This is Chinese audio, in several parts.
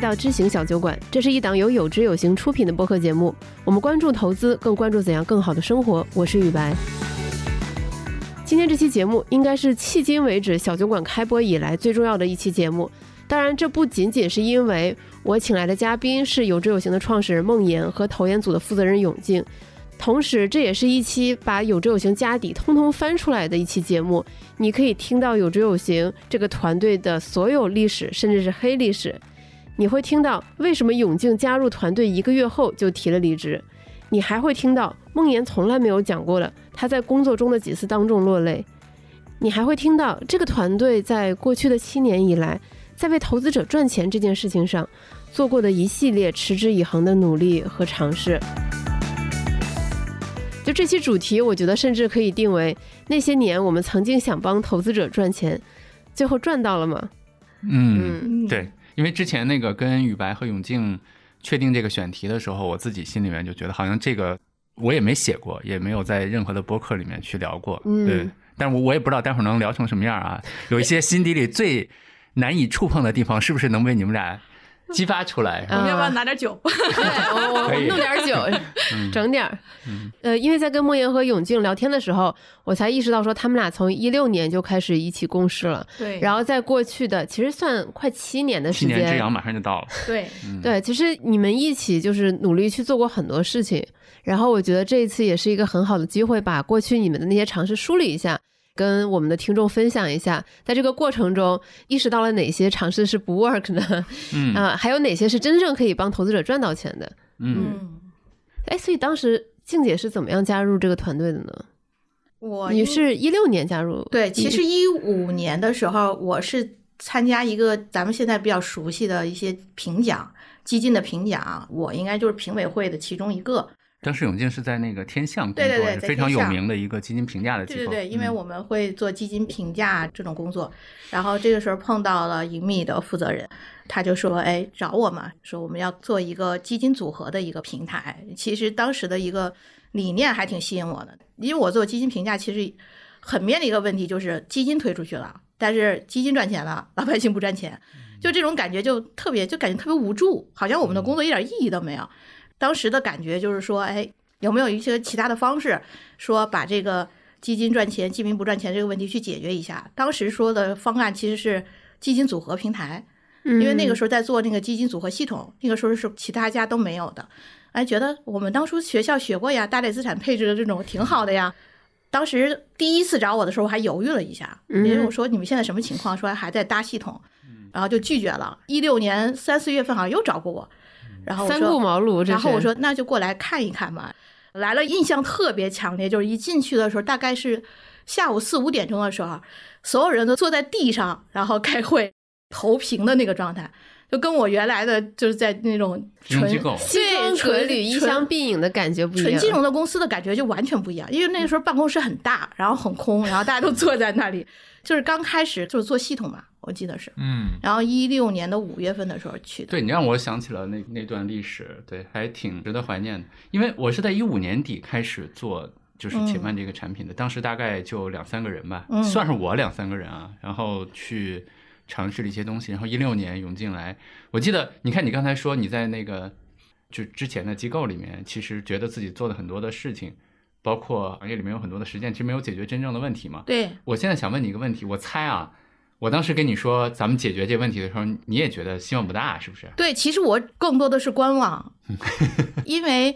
到知行小酒馆，这是一档由有知有行出品的播客节目。我们关注投资，更关注怎样更好的生活。我是雨白。今天这期节目应该是迄今为止小酒馆开播以来最重要的一期节目。当然，这不仅仅是因为我请来的嘉宾是有知有行的创始人孟岩和投研组的负责人永静，同时这也是一期把有知有行家底通通翻出来的一期节目。你可以听到有知有行这个团队的所有历史，甚至是黑历史。你会听到为什么永静加入团队一个月后就提了离职。你还会听到梦岩从来没有讲过的他在工作中的几次当众落泪。你还会听到这个团队在过去的七年以来。在为投资者赚钱这件事情上，做过的一系列持之以恒的努力和尝试。就这期主题，我觉得甚至可以定为那些年我们曾经想帮投资者赚钱，最后赚到了吗？嗯嗯，对，因为之前那个跟宇白和永静确定这个选题的时候，我自己心里面就觉得好像这个我也没写过，也没有在任何的播客里面去聊过。对，但是我我也不知道待会儿能聊成什么样啊，有一些心底里最。难以触碰的地方，是不是能被你们俩激发出来？我们要不要拿点酒？对我我弄点酒，整点儿。呃，因为在跟莫言和永静聊天的时候，我才意识到说他们俩从一六年就开始一起共事了。对。然后在过去的其实算快七年的时间，七年之痒马上就到了。对对，其实你们一起就是努力去做过很多事情。然后我觉得这一次也是一个很好的机会，把过去你们的那些尝试梳理一下。跟我们的听众分享一下，在这个过程中意识到了哪些尝试是不 work 呢，嗯啊，还有哪些是真正可以帮投资者赚到钱的，嗯，哎，所以当时静姐是怎么样加入这个团队的呢？我你是一六年加入，对，其实一五年的时候，我是参加一个咱们现在比较熟悉的一些评奖基金的评奖，我应该就是评委会的其中一个。当时永静是在那个天象工作，非常有名的一个基金评价的机构。对对对，因为我们会做基金评价这种工作，然后这个时候碰到了盈米的负责人，他就说：“哎，找我嘛，说我们要做一个基金组合的一个平台。”其实当时的一个理念还挺吸引我的，因为我做基金评价，其实很面临一个问题，就是基金推出去了，但是基金赚钱了，老百姓不赚钱，就这种感觉就特别，就感觉特别无助，好像我们的工作一点意义都没有。当时的感觉就是说，哎，有没有一些其他的方式，说把这个基金赚钱、基民不赚钱这个问题去解决一下？当时说的方案其实是基金组合平台，因为那个时候在做那个基金组合系统，那个时候是其他家都没有的。哎，觉得我们当初学校学过呀，大类资产配置的这种挺好的呀。当时第一次找我的时候，我还犹豫了一下，因为我说你们现在什么情况？说还在搭系统，然后就拒绝了。一六年三四月份好像又找过我。然后三顾茅庐，然后我说那就过来看一看嘛。来了，印象特别强烈，就是一进去的时候，大概是下午四五点钟的时候，所有人都坐在地上，然后开会，投屏的那个状态，就跟我原来的就是在那种纯机构、西装革履、衣香鬓影的感觉不一样，纯金融的公司的感觉就完全不一样。因为那个时候办公室很大，然后很空，然后大家都坐在那里，就是刚开始就是做系统嘛。我记得是，嗯，然后一六年的五月份的时候去的。对你让我想起了那那段历史，对，还挺值得怀念的。因为我是在一五年底开始做就是且慢这个产品的，当时大概就两三个人吧，算是我两三个人啊，然后去尝试了一些东西。然后一六年涌进来，我记得，你看你刚才说你在那个就之前的机构里面，其实觉得自己做的很多的事情，包括行业里面有很多的实践，其实没有解决真正的问题嘛。对，我现在想问你一个问题，我猜啊。我当时跟你说咱们解决这问题的时候，你也觉得希望不大，是不是？对，其实我更多的是观望，因为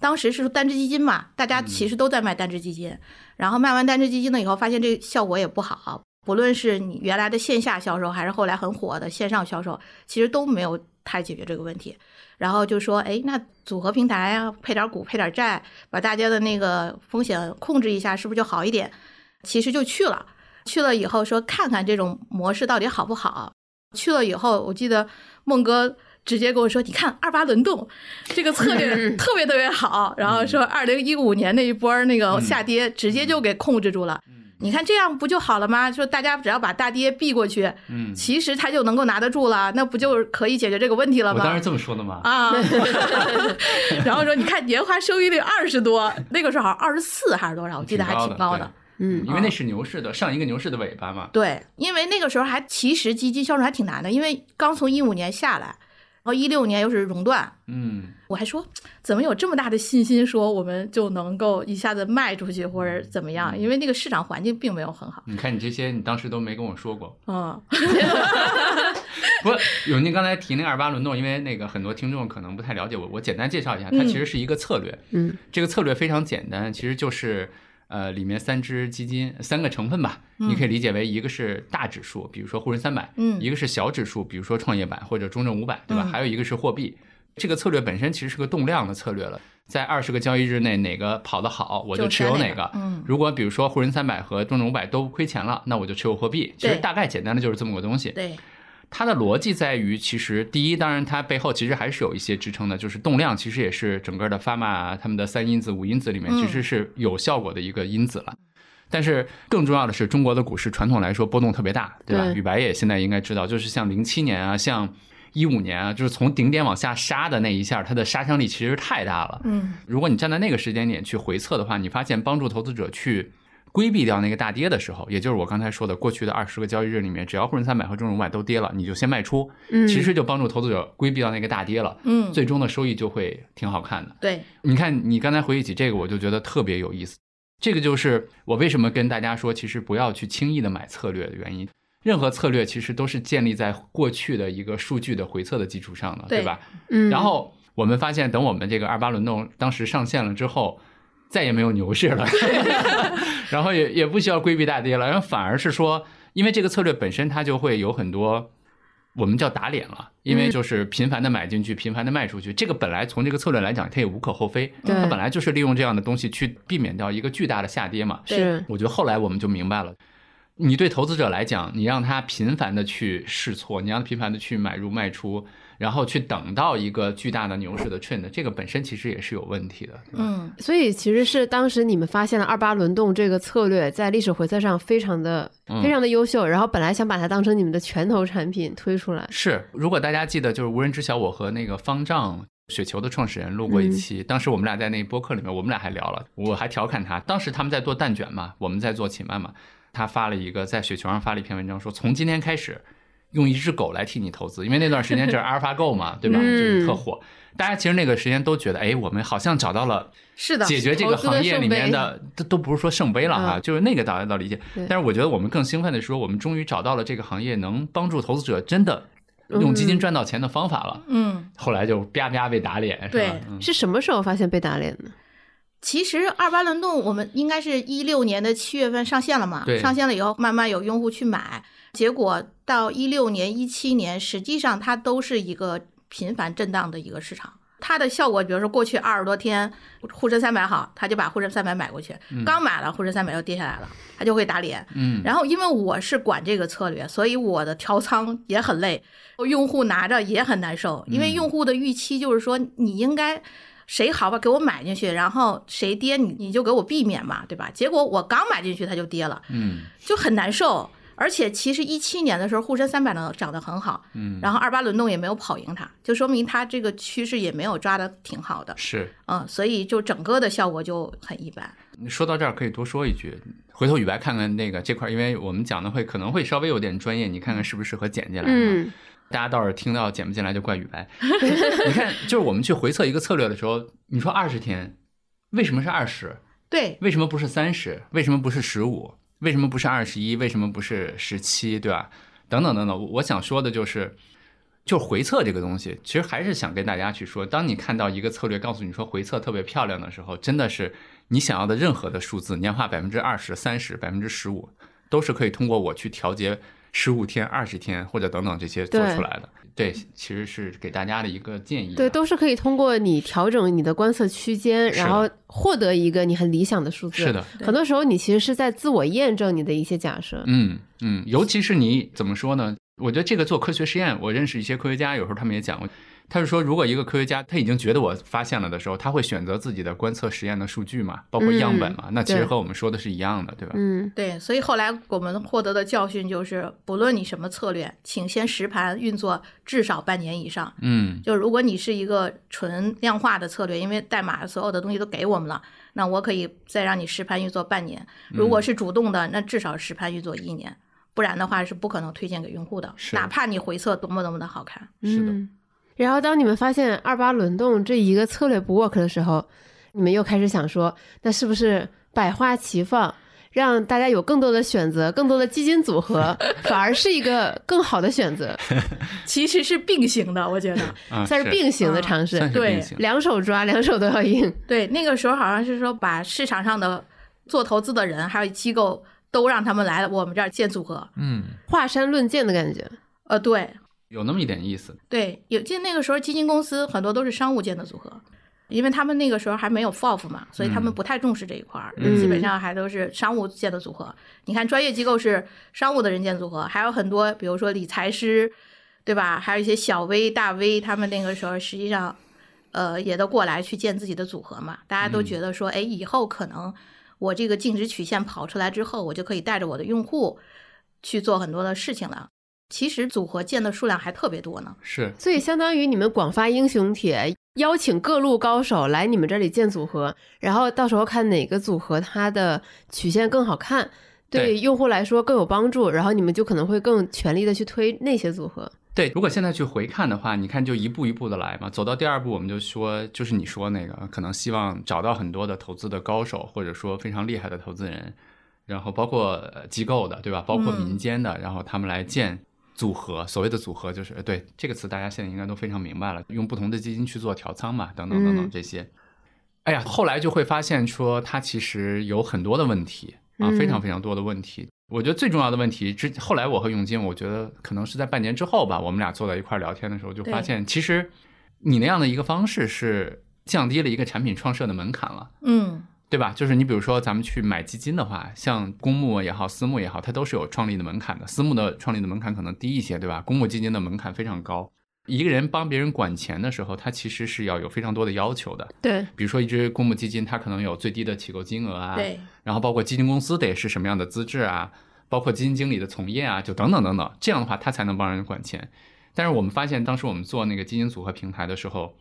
当时是单只基金嘛，大家其实都在卖单只基金，然后卖完单只基金了以后，发现这效果也不好，不论是你原来的线下销售，还是后来很火的线上销售，其实都没有太解决这个问题。然后就说，哎，那组合平台啊，配点股，配点债，把大家的那个风险控制一下，是不是就好一点？其实就去了。去了以后说看看这种模式到底好不好。去了以后，我记得孟哥直接跟我说：“你看二八轮动这个策略特别特别好。”然后说二零一五年那一波那个下跌直接就给控制住了。你看这样不就好了吗？说大家只要把大跌避过去，嗯，其实他就能够拿得住了，那不就可以解决这个问题了吗？我当时这么说的吗？啊，然后说你看年化收益率二十多，那个时候好像二十四还是多少？我记得还挺高的。嗯，因为那是牛市的上一个牛市的尾巴嘛。对，因为那个时候还其实基金销售还挺难的，因为刚从一五年下来，然后一六年又是熔断，嗯，我还说怎么有这么大的信心说我们就能够一下子卖出去或者怎么样？因为那个市场环境并没有很好。你看你这些，你当时都没跟我说过。嗯，不，永宁刚才提那个二八轮动，因为那个很多听众可能不太了解我，我简单介绍一下，它其实是一个策略。嗯，这个策略非常简单，其实就是呃里面三只基金三个成分吧，你可以理解为一个是大指数，比如说沪深三百，嗯一个是小指数，比如说创业板或者中证五百，对吧？嗯还有一个是货币。这个策略本身其实是个动量的策略了，在二十个交易日内哪个跑得好，我就持有哪个。嗯如果比如说沪深三百和中证五百都亏钱了，那我就持有货币。其实大概简单的就是这么个东西。对，它的逻辑在于，其实第一，当然它背后其实还是有一些支撑的，就是动量其实也是整个的 pharma 他们的三因子、五因子里面嗯其实是有效果的一个因子了。但是更重要的是，中国的股市传统来说波动特别大，对吧？对宇白也现在应该知道，就是像零七年啊，像一五年啊，就是从顶点往下杀的那一下，它的杀伤力其实太大了。嗯如果你站在那个时间点去回测的话，你发现帮助投资者去规避掉那个大跌的时候，也就是我刚才说的，过去的二十个交易日里面，只要沪深三百和中证五百都跌了，你就先卖出，嗯，其实就帮助投资者规避掉那个大跌了，嗯，最终的收益就会挺好看的。对，你看，你刚才回忆起这个，我就觉得特别有意思。这个就是我为什么跟大家说，其实不要去轻易的买策略的原因。任何策略其实都是建立在过去的一个数据的回测的基础上的，对对吧？嗯，然后我们发现，等我们这个二八轮动当时上线了之后，再也没有牛市了，然后也也不需要规避大跌了，然后反而是说，因为这个策略本身它就会有很多。我们叫打脸了，因为就是频繁的买进去，频繁的卖出去，这个本来从这个策略来讲，它也无可厚非，它本来就是利用这样的东西去避免掉一个巨大的下跌嘛。是我觉得后来我们就明白了，你对投资者来讲，你让他频繁的去试错，你让他频繁的去买入卖出，然后去等到一个巨大的牛市的 trend，这个本身其实也是有问题的。嗯所以其实是当时你们发现了二八轮动这个策略在历史回测上非常的嗯非常的优秀，然后本来想把它当成你们的拳头产品推出来。是，如果大家记得，就是无人知晓，我和那个方丈。雪球的创始人录过一期，当时我们俩在那播客里面，我们俩还聊了，我还调侃他，当时他们在做蛋卷嘛，我们在做秦曼嘛，他发了一个在雪球上发了一篇文章，说从今天开始用一只狗来替你投资，因为那段时间就是 阿尔法狗嘛，对吧？嗯。就是特火，大家其实那个时间都觉得，哎，我们好像找到了是的，解决这个行业里面的，都都不是说圣杯了哈，嗯。就是那个大家都理解。但是我觉得我们更兴奋的是说，我们终于找到了这个行业能帮助投资者真的用基金赚到钱的方法了。嗯，后来就啪啪被打脸，是对是什么时候发现被打脸的？其实二八轮动我们应该是一六年的七月份上线了嘛对，上线了以后慢慢有用户去买，结果到一六年、一七年，实际上它都是一个频繁震荡的一个市场。它的效果，比如说过去二十多天沪深三百好，他就把沪深三百买过去，刚买了沪深三百又跌下来了，他就会打脸。嗯，然后因为我是管这个策略，所以我的调仓也很累，用户拿着也很难受，因为用户的预期就是说你应该。谁好吧，给我买进去，然后谁跌你你就给我避免嘛，对吧？结果我刚买进去它就跌了，嗯就很难受。而且其实一七年的时候，沪深三百呢涨得很好，嗯，然后二八轮动也没有跑赢它，就说明它这个趋势也没有抓得挺好的，是。嗯，所以就整个的效果就很一般。说到这儿可以多说一句，回头雨白看看那个这块儿，因为我们讲的会可能会稍微有点专业，你看看适不适合剪进来。嗯，大家倒是听到剪不进来就怪雨白。你看，就是我们去回测一个策略的时候，你说二十天，为什么是二十？对，为什么不是三十？为什么不是十五？为什么不是二十一？为什么不是十七？对吧？等等等等，我我想说的就是，就回测这个东西，其实还是想跟大家去说，当你看到一个策略告诉你说回测特别漂亮的时候，真的是你想要的任何的数字，年化百分之二十、三十、百分之十五，都是可以通过我去调节十五天、二十天或者等等这些做出来的。对，其实是给大家的一个建议啊。对，都是可以通过你调整你的观测区间，然后获得一个你很理想的数字。是的，很多时候你其实是在自我验证你的一些假设。嗯嗯，尤其是你怎么说呢？我觉得这个做科学实验，我认识一些科学家，有时候他们也讲过，他是说，如果一个科学家他已经觉得我发现了的时候，他会选择自己的观测实验的数据嘛，包括样本嘛，那其实和我们说的是一样的，对吧？嗯，对，所以后来我们获得的教训就是，不论你什么策略，请先实盘运作至少半年以上。嗯就如果你是一个纯量化的策略，因为代码所有的东西都给我们了，那我可以再让你实盘运作半年。如嗯果是主动的，那至少实盘运作一年，不然的话是不可能推荐给用户的，是哪怕你回测多么多么的好看。是的嗯然后当你们发现二八轮动这一个策略不 work 的时候，你们又开始想说，那是不是百花齐放，让大家有更多的选择，更多的基金组合，反而是一个更好的选择？其实是并行的，我觉得 算是并行的尝试，对，两手抓，两手都要硬。对，那个时候好像是说把市场上的做投资的人还有机构都让他们来我们这儿建组合，嗯，华山论剑的感觉。呃，对。有那么一点意思，对，有记得那个时候基金公司很多都是商务建的组合，因为他们那个时候还没有 FOF 嘛，所以他们不太重视这一块儿，基本上还都是商务建的组合。你看专业机构是商务的人建组合，还有很多，比如说理财师，对吧？还有一些小 V、大 V，他们那个时候实际上，呃，也都过来去建自己的组合嘛。大家都觉得说，哎，以后可能我这个净值曲线跑出来之后，我就可以带着我的用户去做很多的事情了。其实组合建的数量还特别多呢，是，所以相当于你们广发英雄帖，邀请各路高手来你们这里建组合，然后到时候看哪个组合它的曲线更好看，对用户来说更有帮助，然后你们就可能会更全力的去推那些组合。对，如果现在去回看的话，你看就一步一步的来嘛，走到第二步我们就说，就是你说那个，可能希望找到很多的投资的高手，或者说非常厉害的投资人，然后包括机构的，对吧？包括民间的，然后他们来建。组合，所谓的组合就是对这个词，大家现在应该都非常明白了。用不同的基金去做调仓嘛，等等等等这些。哎呀，后来就会发现说，它其实有很多的问题啊，非常非常多的问题。我觉得最重要的问题，之后来我和永金，我觉得可能是在半年之后吧，我们俩坐在一块聊天的时候，就发现其实你那样的一个方式是降低了一个产品创设的门槛了。嗯。对吧？就是你比如说，咱们去买基金的话，像公募也好，私募也好，它都是有创立的门槛的。私募的创立的门槛可能低一些，对吧？公募基金的门槛非常高。一个人帮别人管钱的时候，他其实是要有非常多的要求的。对，比如说一只公募基金，它可能有最低的起购金额啊，对。然后包括基金公司得是什么样的资质啊，包括基金经理的从业啊，就等等等等。这样的话，他才能帮人管钱。但是我们发现，当时我们做那个基金组合平台的时候。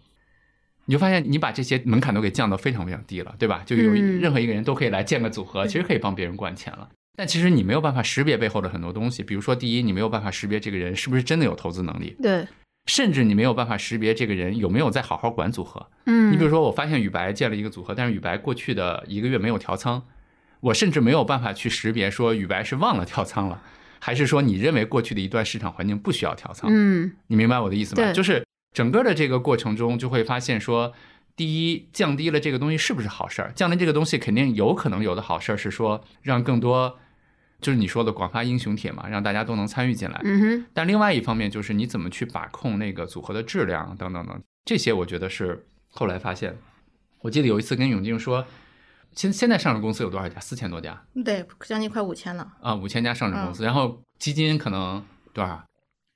你就发现你把这些门槛都给降到非常非常低了，对吧？就有任何一个人都可以来建个组合，其实可以帮别人管钱了。但其实你没有办法识别背后的很多东西，比如说，第一，你没有办法识别这个人是不是真的有投资能力，对。甚至你没有办法识别这个人有没有在好好管组合。嗯。你比如说，我发现宇白建了一个组合，但是宇白过去的一个月没有调仓，我甚至没有办法去识别说宇白是忘了调仓了，还是说你认为过去的一段市场环境不需要调仓。嗯。你明白我的意思吗？对。就是。整个的这个过程中，就会发现说，第一，降低了这个东西是不是好事儿？降低这个东西肯定有可能有的好事儿是说，让更多，就是你说的广发英雄帖嘛，让大家都能参与进来。嗯哼。但另外一方面，就是你怎么去把控那个组合的质量等等等，这些我觉得是后来发现。我记得有一次跟永静说，现现在上市公司有多少家？四千多家。对，将近快五千了。啊，五千家上市公司，然后基金可能多少？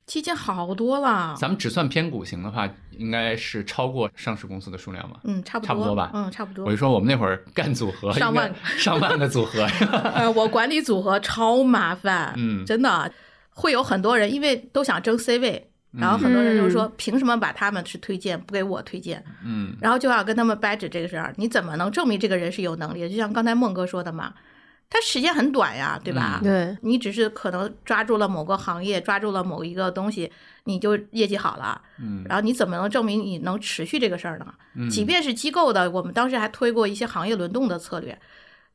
基金好多了，咱们只算偏股型的话，应该是超过上市公司的数量吧？嗯，差不多，差不多吧？嗯，差不多。我就说我们那会儿干组合，上万上万个组合。呃，我管理组合超麻烦，嗯，真的会有很多人，因为都想争 C 位，然后很多人就是说，凭什么把他们去推荐，不给我推荐？嗯，然后就要跟他们掰扯这个事儿，你怎么能证明这个人是有能力的？就像刚才孟哥说的嘛。它时间很短呀，对吧？对，你只是可能抓住了某个行业，抓住了某一个东西，你就业绩好了。嗯，然后你怎么能证明你能持续这个事儿呢？嗯，即便是机构的，我们当时还推过一些行业轮动的策略。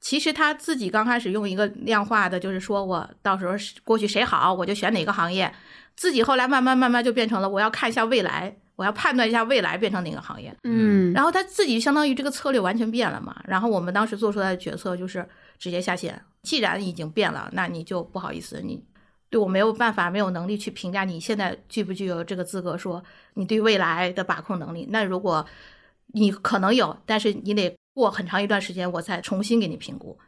其实他自己刚开始用一个量化的，就是说我到时候过去谁好，我就选哪个行业。自己后来慢慢慢慢就变成了，我要看一下未来，我要判断一下未来变成哪个行业。嗯，然后他自己相当于这个策略完全变了嘛。然后我们当时做出来的决策就是。直接下线。既然已经变了，那你就不好意思，你对我没有办法、没有能力去评价你现在具不具有这个资格，说你对未来的把控能力。那如果你可能有，但是你得过很长一段时间，我再重新给你评估。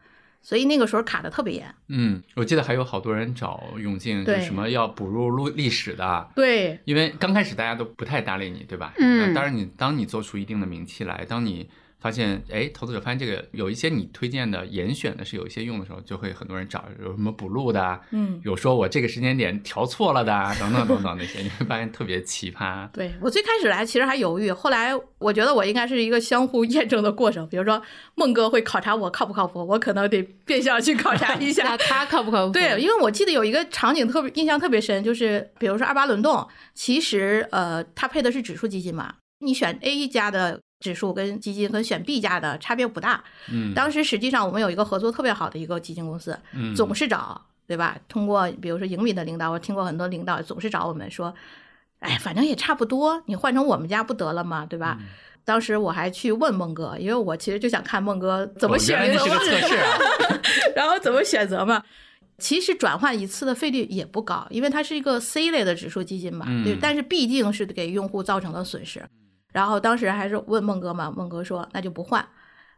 所以那个时候卡的特别严。嗯，我记得还有好多人找永静，就什么要补入录历史的。对，因为刚开始大家都不太搭理你，对吧？嗯。当然，你当你做出一定的名气来，当你。发现哎，投资者发现这个有一些你推荐的严选的是有一些用的时候，就会很多人找有什么补录的，嗯，有说我这个时间点调错了的，等等等等那些，你会发现特别奇葩。对我最开始来其实还犹豫，后来我觉得我应该是一个相互验证的过程。比如说孟哥会考察我靠不靠谱，我可能得变相去考察一下 他靠不靠谱。对，因为我记得有一个场景特别印象特别深，就是比如说二八轮动，其实呃，它配的是指数基金嘛，你选 A 一家的。指数跟基金跟选 B 价的差别不大。嗯，当时实际上我们有一个合作特别好的一个基金公司，嗯，总是找对吧？通过比如说盈米的领导，我听过很多领导总是找我们说，哎，反正也差不多，你换成我们家不得了吗？对吧？当时我还去问孟哥，因为我其实就想看孟哥怎么选择，然后怎么选择嘛。其实转换一次的费率也不高，因为它是一个 C 类的指数基金嘛，对，但是毕竟是给用户造成了损失。然后当时还是问孟哥嘛，孟哥说那就不换。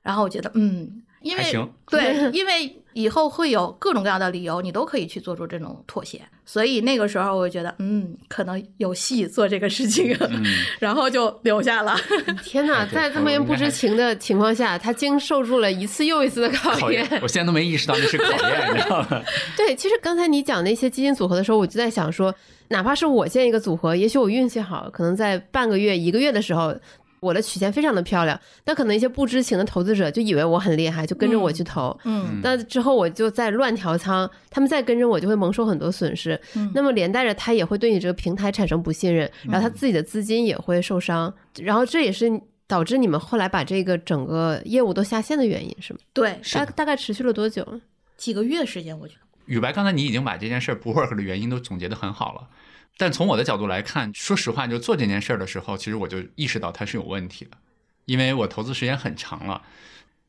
然后我觉得，嗯，因为对，因为以后会有各种各样的理由，你都可以去做出这种妥协。所以那个时候我就觉得，嗯，可能有戏做这个事情，然后就留下了。天哪，在这么人不知情的情况下，他经受住了一次又一次的考验。我现在都没意识到那是考验，你知道吗？对，其实刚才你讲那些基金组合的时候，我就在想说。哪怕是我建一个组合，也许我运气好，可能在半个月、一个月的时候，我的曲线非常的漂亮。那可能一些不知情的投资者就以为我很厉害，就跟着我去投。嗯，那之后我就在乱调仓，他们再跟着我就会蒙受很多损失。嗯，那么连带着他也会对你这个平台产生不信任，然后他自己的资金也会受伤。然后这也是导致你们后来把这个整个业务都下线的原因，是吗？对，大大概持续了多久？几个月时间，我觉得。雨白，刚才你已经把这件事不 work 的原因都总结的很好了。但从我的角度来看，说实话，就做这件事儿的时候，其实我就意识到它是有问题的，因为我投资时间很长了，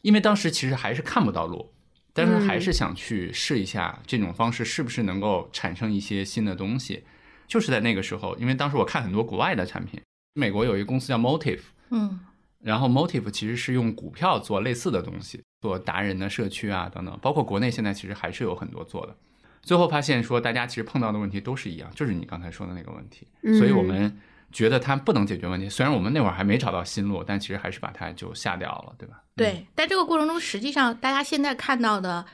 因为当时其实还是看不到路，但是还是想去试一下这种方式是不是能够产生一些新的东西。就是在那个时候，因为当时我看很多国外的产品，美国有一个公司叫 Motive，嗯，然后 Motive 其实是用股票做类似的东西，做达人的社区啊等等，包括国内现在其实还是有很多做的。最后发现说，大家其实碰到的问题都是一样，就是你刚才说的那个问题，所以我们觉得它不能解决问题。虽然我们那会儿还没找到新路，但其实还是把它就下掉了，对吧？对。但这个过程中，实际上大家现在看到的，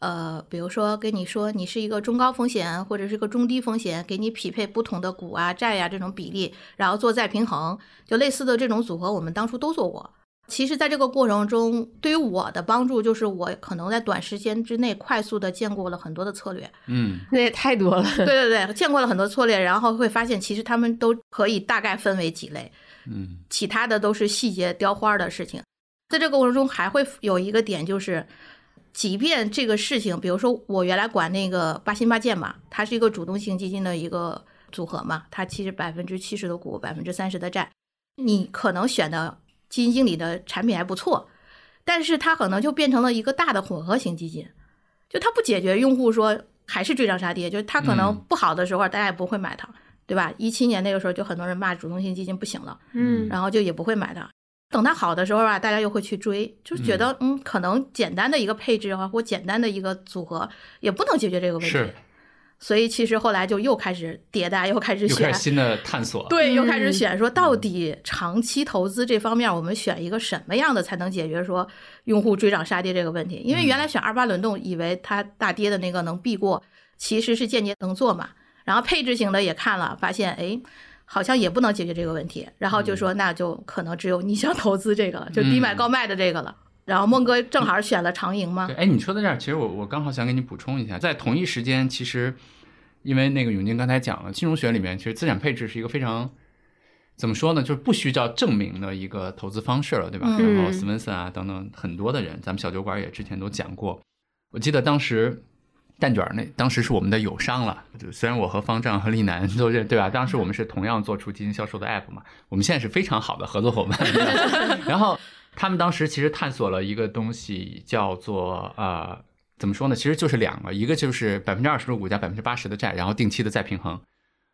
呃，比如说跟你说你是一个中高风险或者是个中低风险，给你匹配不同的股啊、债呀这种比例，然后做再平衡，就类似的这种组合，我们当初都做过。其实，在这个过程中，对于我的帮助就是，我可能在短时间之内快速的见过了很多的策略。嗯，那也太多了。对对对，见过了很多策略，然后会发现，其实他们都可以大概分为几类。嗯，其他的都是细节雕花的事情。在这个过程中，还会有一个点，就是即便这个事情，比如说我原来管那个八新八建嘛，它是一个主动性基金的一个组合嘛，它其实百分之七十的股，百分之三十的债，你可能选的。基金经理的产品还不错，但是他可能就变成了一个大的混合型基金，就他不解决用户说还是追涨杀跌，就是他可能不好的时候大家也不会买它，对吧？一七年那个时候就很多人骂主动性基金不行了，嗯，然后就也不会买它。等它好的时候啊，大家又会去追，就觉得嗯，可能简单的一个配置啊，或简单的一个组合也不能解决这个问题。所以其实后来就又开始迭代，又开始选新的探索。对，又开始选说到底长期投资这方面，我们选一个什么样的才能解决说用户追涨杀跌这个问题？因为原来选二八轮动，以为它大跌的那个能避过，其实是间接能做嘛。然后配置型的也看了，发现哎，好像也不能解决这个问题。然后就说那就可能只有逆向投资这个了，就低买高卖的这个了。然后孟哥正好选了长盈嘛。哎，你说到这儿，其实我我刚好想给你补充一下，在同一时间，其实因为那个永金刚才讲了，金融学里面其实资产配置是一个非常怎么说呢，就是不需要证明的一个投资方式了，对吧？然后斯文森啊等等很多的人，咱们小酒馆也之前都讲过。我记得当时蛋卷那当时是我们的友商了，虽然我和方丈和丽楠都认对吧？当时我们是同样做出基金销售的 app 嘛，我们现在是非常好的合作伙伴。然后。他们当时其实探索了一个东西，叫做呃，怎么说呢？其实就是两个，一个就是百分之二十的股加百分之八十的债，然后定期的再平衡。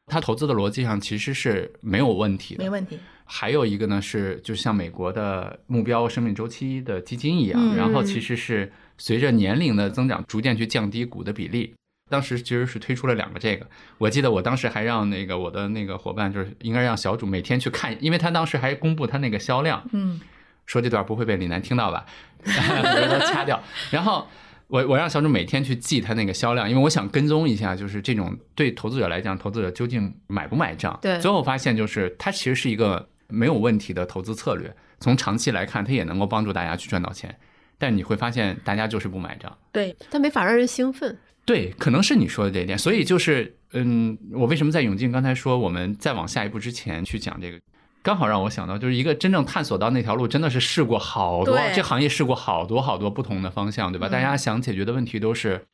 他投资的逻辑上其实是没有问题的，没问题。还有一个呢是，就像美国的目标生命周期的基金一样，然后其实是随着年龄的增长，逐渐去降低股的比例。当时其实是推出了两个这个，我记得我当时还让那个我的那个伙伴，就是应该让小主每天去看，因为他当时还公布他那个销量，嗯。说这段不会被李楠听到吧？我说掐掉。然后我我让小主每天去记他那个销量，因为我想跟踪一下，就是这种对投资者来讲，投资者究竟买不买账？对。最后发现，就是它其实是一个没有问题的投资策略。从长期来看，它也能够帮助大家去赚到钱。但你会发现，大家就是不买账。对，它没法让人兴奋。对，可能是你说的这一点。所以就是，嗯，我为什么在永进刚才说我们再往下一步之前去讲这个？刚好让我想到，就是一个真正探索到那条路，真的是试过好多，这行业试过好多好多不同的方向，对吧？大家想解决的问题都是，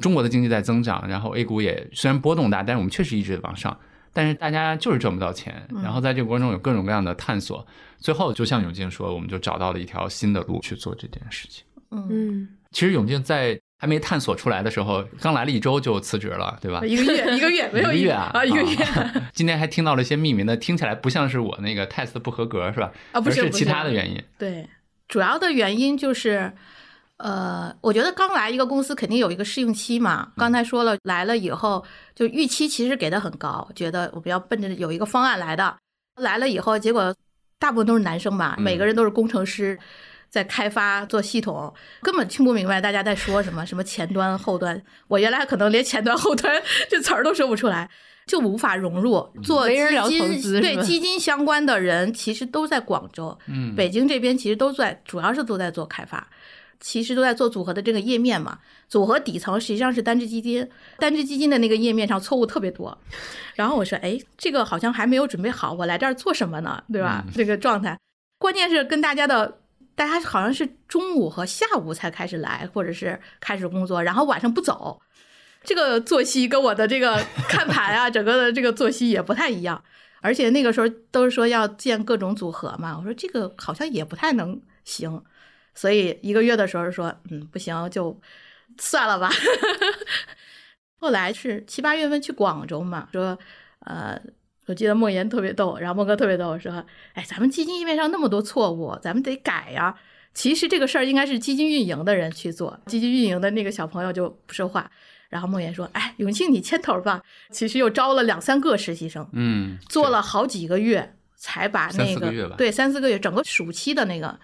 中国的经济在增长，然后 A 股也虽然波动大，但是我们确实一直往上，但是大家就是赚不到钱。然后在这个过程中有各种各样的探索，最后就像永静说，我们就找到了一条新的路去做这件事情。嗯，其实永静在。还没探索出来的时候，刚来了一周就辞职了，对吧？一个月，一个月，没有一个月啊，一个月。今天还听到了一些匿名的听起来不像是我那个 test 不合格，是吧？啊，不是，是其他的原因。对，主要的原因就是，呃，我觉得刚来一个公司肯定有一个适应期嘛。刚才说了，来了以后就预期其实给的很高，觉得我们要奔着有一个方案来的。来了以后，结果大部分都是男生吧，每个人都是工程师。在开发做系统，根本听不明白大家在说什么，什么前端后端。我原来可能连前端后端 这词儿都说不出来，就无法融入。做基金对基金相关的人，其实都在广州，嗯，北京这边其实都在，主要是都在做开发，其实都在做组合的这个页面嘛。组合底层实际上是单只基金，单只基金的那个页面上错误特别多。然后我说，哎，这个好像还没有准备好，我来这儿做什么呢？对吧？这个状态，关键是跟大家的。大家好像是中午和下午才开始来，或者是开始工作，然后晚上不走，这个作息跟我的这个 看盘啊，整个的这个作息也不太一样。而且那个时候都是说要建各种组合嘛，我说这个好像也不太能行，所以一个月的时候说，嗯，不行就算了吧。后来是七八月份去广州嘛，说呃。我记得莫言特别逗，然后莫哥特别逗，说：“哎，咱们基金页面上那么多错误，咱们得改呀。其实这个事儿应该是基金运营的人去做，基金运营的那个小朋友就不说话。然后莫言说：‘哎，永庆你牵头吧。’其实又招了两三个实习生，嗯，做了好几个月才把那个对三四个月整个暑期的那个，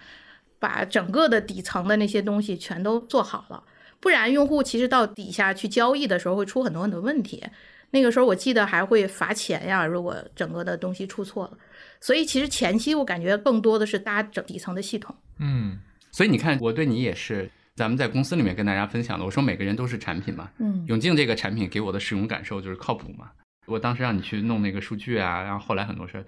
把整个的底层的那些东西全都做好了。不然用户其实到底下去交易的时候会出很多很多问题。”那个时候我记得还会罚钱呀，如果整个的东西出错了，所以其实前期我感觉更多的是搭整底层的系统。嗯，所以你看我对你也是，咱们在公司里面跟大家分享的，我说每个人都是产品嘛。嗯，永静这个产品给我的使用感受就是靠谱嘛。我当时让你去弄那个数据啊，然后后来很多事儿，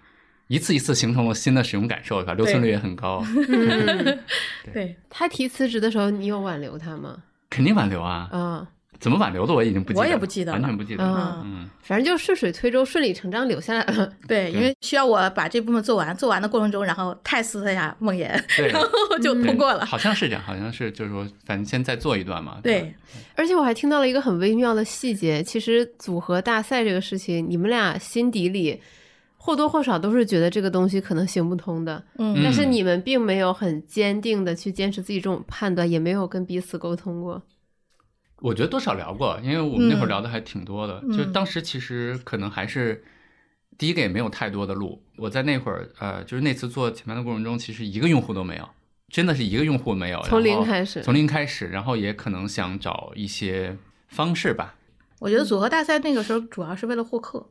一次一次形成了新的使用感受，是吧？留存率也很高。对，他提辞职的时候，你有挽留他吗？肯定挽留啊。嗯。怎么挽留的我已经不记得，我也不记得，完全不记得。嗯，反正就顺水推舟，顺理成章留下来了。对，因为需要我把这部分做完，做完的过程中，然后泰斯一下梦魇，然后就通过了。好像是这样，好像是就是说，反正先再做一段嘛。对。而且我还听到了一个很微妙的细节，其实组合大赛这个事情，你们俩心底里或多或少都是觉得这个东西可能行不通的。嗯。但是你们并没有很坚定的去坚持自己这种判断，也没有跟彼此沟通过。我觉得多少聊过，因为我们那会儿聊的还挺多的。就当时其实可能还是第一个也没有太多的路。我在那会儿呃，就是那次做前排的过程中，其实一个用户都没有，真的是一个用户没有。从零开始，从零开始，然后也可能想找一些方式吧。我觉得组合大赛那个时候主要是为了获客。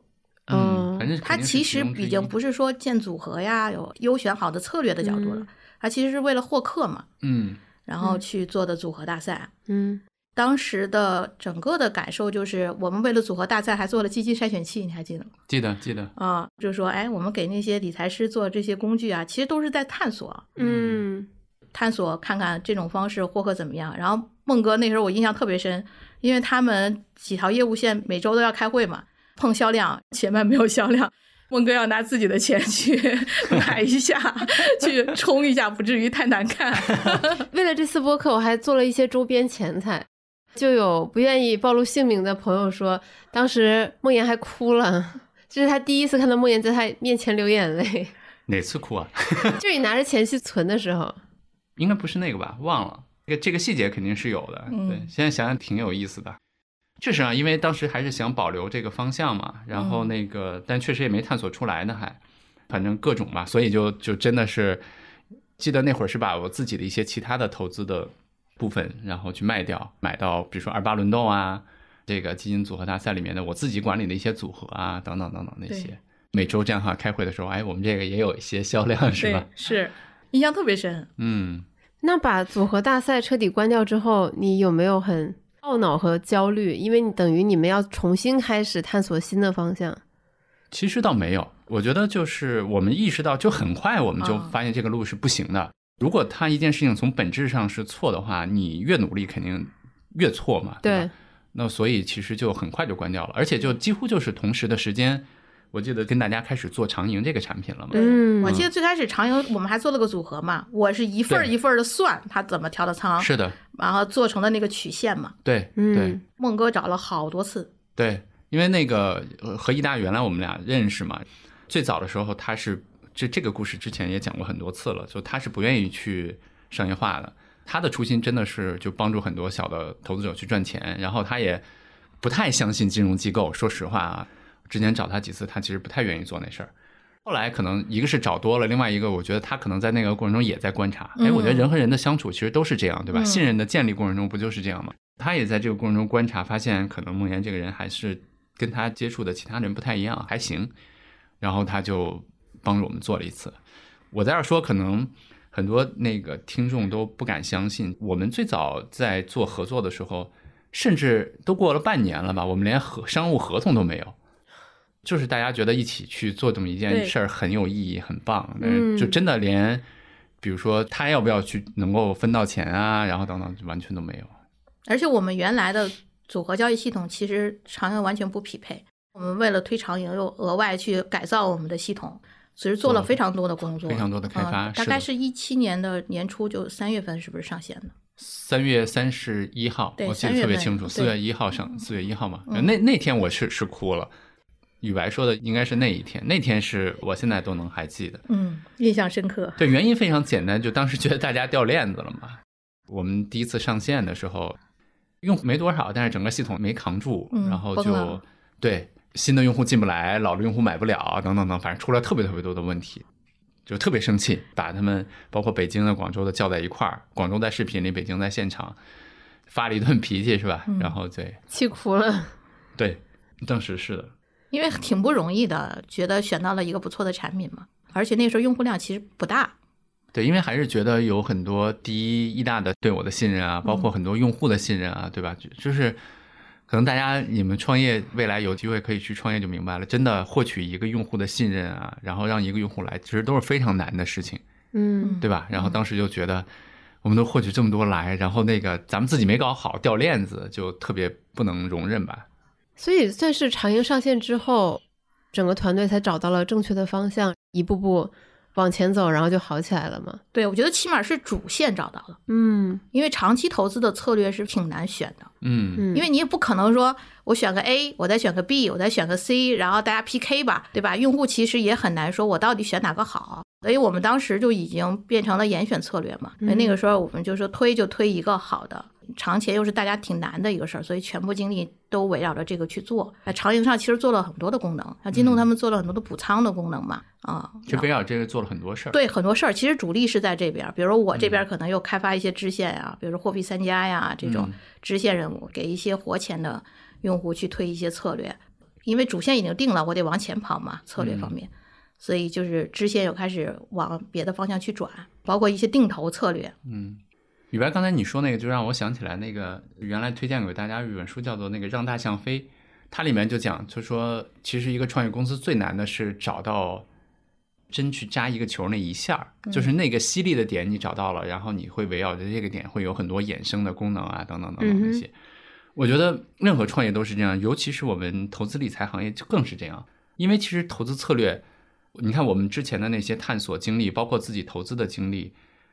嗯，反正它其实已经不是说建组合呀，有优选好的策略的角度了，它其实是为了获客嘛。嗯，然后去做的组合大赛。嗯。当时的整个的感受就是，我们为了组合大赛还做了基金筛选器，你还记得吗？记得，记得啊，就是说，哎，我们给那些理财师做这些工具啊，其实都是在探索，嗯，探索看看这种方式获客怎么样。然后孟哥那时候我印象特别深，因为他们几条业务线每周都要开会嘛，碰销量，前面没有销量，孟哥要拿自己的钱去 买一下，去冲一下，不至于太难看。为了这次播客，我还做了一些周边前菜。就有不愿意暴露姓名的朋友说，当时梦妍还哭了，这是他第一次看到梦妍在他面前流眼泪。哪次哭啊？就你拿着钱去存的时候，应该不是那个吧？忘了。这个这个细节肯定是有的。对，现在想想挺有意思的。确实啊，因为当时还是想保留这个方向嘛，然后那个，但确实也没探索出来呢，还，反正各种吧，所以就就真的是。记得那会儿是把我自己的一些其他的投资的部分，然后去卖掉，买到比如说二八轮动啊，这个基金组合大赛里面的我自己管理的一些组合啊，等等等等那些。每周这样哈开会的时候，哎，我们这个也有一些销量，是吧？是，印象特别深。嗯，那把组合大赛彻底关掉之后，你有没有很懊恼和焦虑？因为你等于你们要重新开始探索新的方向。其实倒没有，我觉得就是我们意识到，就很快我们就发现这个路是不行的。如果他一件事情从本质上是错的话，你越努力肯定越错嘛。对。那所以其实就很快就关掉了，而且就几乎就是同时的时间。我记得跟大家开始做长盈这个产品了嘛？嗯，我记得最开始长盈我们还做了个组合嘛，我是一份一份的算它怎么调的仓，是的，然后做成的那个曲线嘛。对，对，孟哥找了好多次。对，因为那个和一大原来我们俩认识嘛，最早的时候他是这这个故事之前也讲过很多次了，就他是不愿意去商业化的，他的初心真的是就帮助很多小的投资者去赚钱，然后他也不太相信金融机构，说实话啊。之前找他几次，他其实不太愿意做那事儿。后来可能一个是找多了，另外一个我觉得他可能在那个过程中也在观察。哎，我觉得人和人的相处其实都是这样，对吧？信任的建立过程中不就是这样吗？他也在这个过程中观察，发现可能梦岩这个人还是跟他接触的其他人不太一样，还行。然后他就帮助我们做了一次。我在这说，可能很多那个听众都不敢相信，我们最早在做合作的时候，甚至都过了半年了吧，我们连合商务合同都没有。就是大家觉得一起去做这么一件事儿很有意义，很棒。嗯，就真的连，比如说他要不要去能够分到钱啊，然后等等，完全都没有。而且我们原来的组合交易系统其实长盈完全不匹配。我们为了推长盈，又额外去改造我们的系统，其实做了非常多的工作，非常多的开发。大概是一七年的年初，就三月份是不是上线的？三月三十一号，我记得特别清楚，四月一号上，四月一号嘛。那那天我是是哭了。雨白说的应该是那一天，那天是我现在都能还记得，嗯，印象深刻。对，原因非常简单，就当时觉得大家掉链子了嘛。我们第一次上线的时候，用户没多少，但是整个系统没扛住，然后就对新的用户进不来，老的用户买不了，等等等，反正出了特别特别多的问题，就特别生气，把他们包括北京的、广州的叫在一块儿，广州在视频里，北京在现场，发了一顿脾气，是吧？然后对，气哭了。对，当时是的。因为挺不容易的，觉得选到了一个不错的产品嘛，而且那时候用户量其实不大。对，因为还是觉得有很多第一一大的对我的信任啊，包括很多用户的信任啊，对吧？就是可能大家你们创业未来有机会可以去创业就明白了，真的获取一个用户的信任啊，然后让一个用户来，其实都是非常难的事情，嗯，对吧？然后当时就觉得，我们都获取这么多来，然后那个咱们自己没搞好掉链子，就特别不能容忍吧。所以算是长盈上线之后，整个团队才找到了正确的方向，一步步往前走，然后就好起来了嘛。对，我觉得起码是主线找到了。嗯，因为长期投资的策略是挺难选的。嗯，因为你也不可能说我选个 A，我再选个 B，我再选个 C，然后大家 PK 吧，对吧？用户其实也很难说我到底选哪个好。所以我们当时就已经变成了严选策略嘛。那那个时候我们就说推就推一个好的。长钱又是大家挺难的一个事儿，所以全部精力都围绕着这个去做。在长营上其实做了很多的功能，像京东他们做了很多的补仓的功能嘛，啊，就围绕这个做了很多事儿。对，很多事儿其实主力是在这边，比如说我这边可能又开发一些支线呀，比如说货币三家呀这种支线任务，给一些活钱的用户去推一些策略。因为主线已经定了，我得往前跑嘛，策略方面，所以就是支线又开始往别的方向去转，包括一些定投策略，嗯。宇白，刚才你说那个，就让我想起来那个原来推荐给大家一本书，叫做《那个让大象飞》，它里面就讲，就说其实一个创业公司最难的是找到真去扎一个球那一下儿，就是那个犀利的点你找到了，然后你会围绕着这个点会有很多衍生的功能啊，等等等等那些。我觉得任何创业都是这样，尤其是我们投资理财行业就更是这样，因为其实投资策略，你看我们之前的那些探索经历，包括自己投资的经历。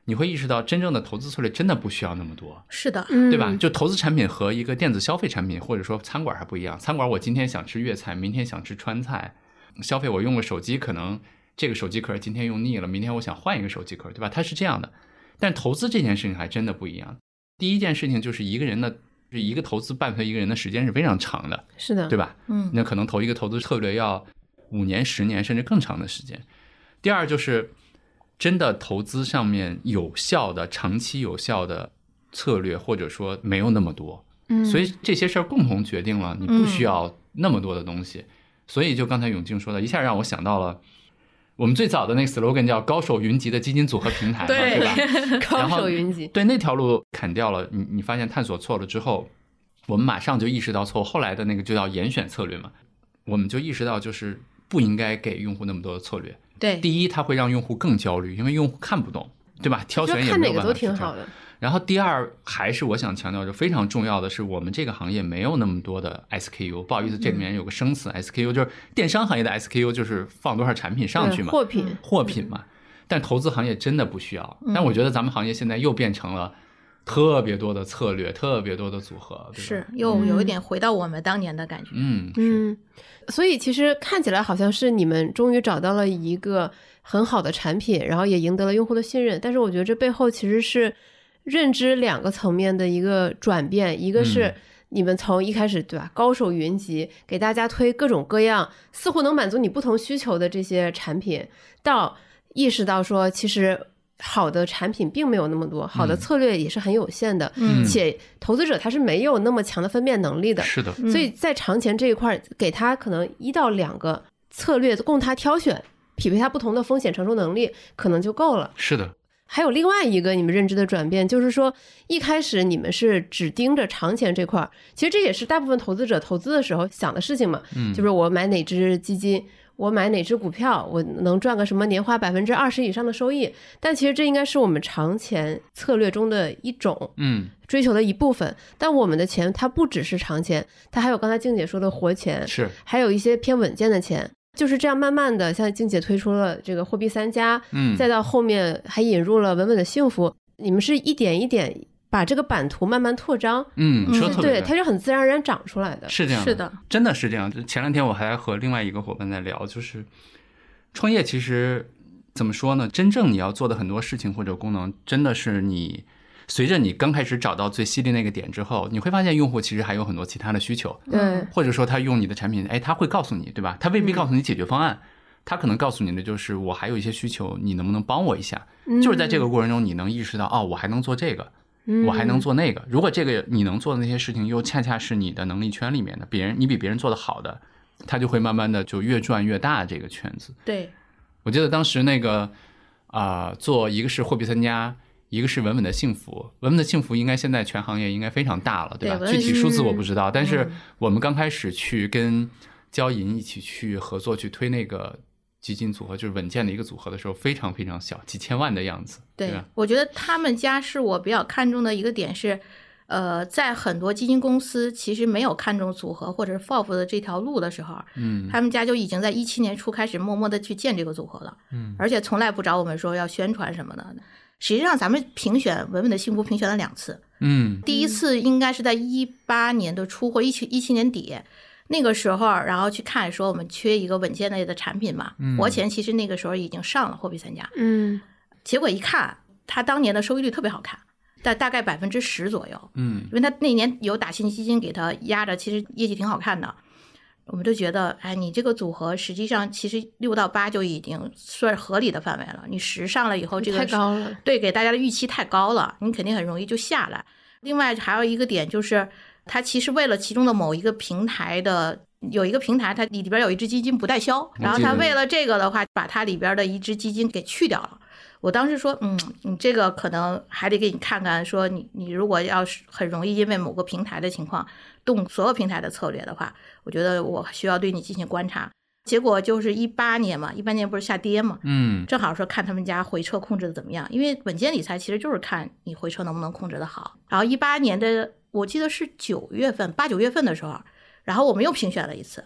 你会意识到，真正的投资策略真的不需要那么多，是的，对吧？就投资产品和一个电子消费产品，或者说餐馆还不一样。餐馆我今天想吃粤菜，明天想吃川菜；消费我用个手机，可能这个手机壳今天用腻了，明天我想换一个手机壳，对吧？它是这样的。但投资这件事情还真的不一样。第一件事情就是一个人的，一个投资伴随一个人的时间是非常长的，是的，对吧？嗯，那可能投一个投资策略要五年、十年甚至更长的时间。第二就是。真的投资上面有效的、长期有效的策略，或者说没有那么多。嗯，所以这些事儿共同决定了你不需要那么多的东西。所以就刚才永静说的，一下让我想到了我们最早的那个 slogan 叫“高手云集”的基金组合平台嘛，对吧？高手云集，对那条路砍掉了，你你发现探索错了之后，我们马上就意识到错误。后来的那个就叫严选策略嘛，我们就意识到就是不应该给用户那么多的策略。对，第一，它会让用户更焦虑，因为用户看不懂，对吧？挑选也没有办法挺好的。然后第二，还是我想强调，就非常重要的是，我们这个行业没有那么多的 SKU。不好意思，这里面有个生词，SKU 就是电商行业的 SKU，就是放多少产品上去嘛，货品，货品嘛。但投资行业真的不需要。但我觉得咱们行业现在又变成了特别多的策略，特别多的组合，是又有一点回到我们当年的感觉。嗯嗯，所以其实看起来好像是你们终于找到了一个很好的产品，然后也赢得了用户的信任。但是我觉得这背后其实是。认知两个层面的一个转变，一个是你们从一开始对吧，高手云集，给大家推各种各样似乎能满足你不同需求的这些产品，到意识到说其实好的产品并没有那么多，好的策略也是很有限的，且投资者他是没有那么强的分辨能力的，是的，所以在长钱这一块给他可能一到两个策略供他挑选，匹配他不同的风险承受能力，可能就够了。是的。还有另外一个你们认知的转变，就是说一开始你们是只盯着长钱这块儿，其实这也是大部分投资者投资的时候想的事情嘛。嗯，就是我买哪只基金，我买哪只股票，我能赚个什么年化百分之二十以上的收益。但其实这应该是我们长钱策略中的一种，嗯，追求的一部分。但我们的钱它不只是长钱，它还有刚才静姐说的活钱，是，还有一些偏稳健的钱。就是这样，慢慢的，像静姐推出了这个货币三家，嗯，再到后面还引入了稳稳的幸福，你们是一点一点把这个版图慢慢拓张，嗯，说特别对，它是很自然而然长出来的，是这样，是的，真的是这样。前两天我还和另外一个伙伴在聊，就是创业其实怎么说呢？真正你要做的很多事情或者功能，真的是你。随着你刚开始找到最犀利那个点之后，你会发现用户其实还有很多其他的需求，对，或者说他用你的产品，哎，他会告诉你，对吧？他未必告诉你解决方案，他可能告诉你的就是我还有一些需求，你能不能帮我一下？就是在这个过程中，你能意识到，哦，我还能做这个，我还能做那个。如果这个你能做的那些事情又恰恰是你的能力圈里面的，别人你比别人做的好的，他就会慢慢的就越转越大这个圈子。对，我记得当时那个啊，做一个是货币三家。一个是稳稳的幸福，稳稳的幸福应该现在全行业应该非常大了，对吧？具体数字我不知道，但是我们刚开始去跟交银一起去合作去推那个基金组合，就是稳健的一个组合的时候，非常非常小，几千万的样子。对，我觉得他们家是我比较看重的一个点是，呃，在很多基金公司其实没有看重组合或者是 FOF 的这条路的时候，嗯，他们家就已经在一七年初开始默默的去建这个组合了，嗯，而且从来不找我们说要宣传什么的。实际上，咱们评选稳稳的幸福评选了两次。嗯，第一次应该是在一八年的初或一七一七年底，那个时候，然后去看说我们缺一个稳健类的产品嘛。活钱其实那个时候已经上了货币三家。嗯，结果一看，它当年的收益率特别好看，大大概百分之十左右。嗯，因为它那年有打新基金给它压着，其实业绩挺好看的。我们就觉得，哎，你这个组合实际上其实六到八就已经算是合理的范围了。你十上了以后，这个太高了，对，给大家的预期太高了，你肯定很容易就下来。另外还有一个点就是，它其实为了其中的某一个平台的有一个平台，它里边有一只基金不代销，然后它为了这个的话，把它里边的一只基金给去掉了。我当时说，嗯，你这个可能还得给你看看，说你你如果要是很容易因为某个平台的情况动所有平台的策略的话，我觉得我需要对你进行观察。结果就是一八年嘛，一八年不是下跌嘛，嗯，正好说看他们家回撤控制的怎么样，因为稳健理财其实就是看你回撤能不能控制的好。然后一八年的我记得是九月份，八九月份的时候，然后我们又评选了一次，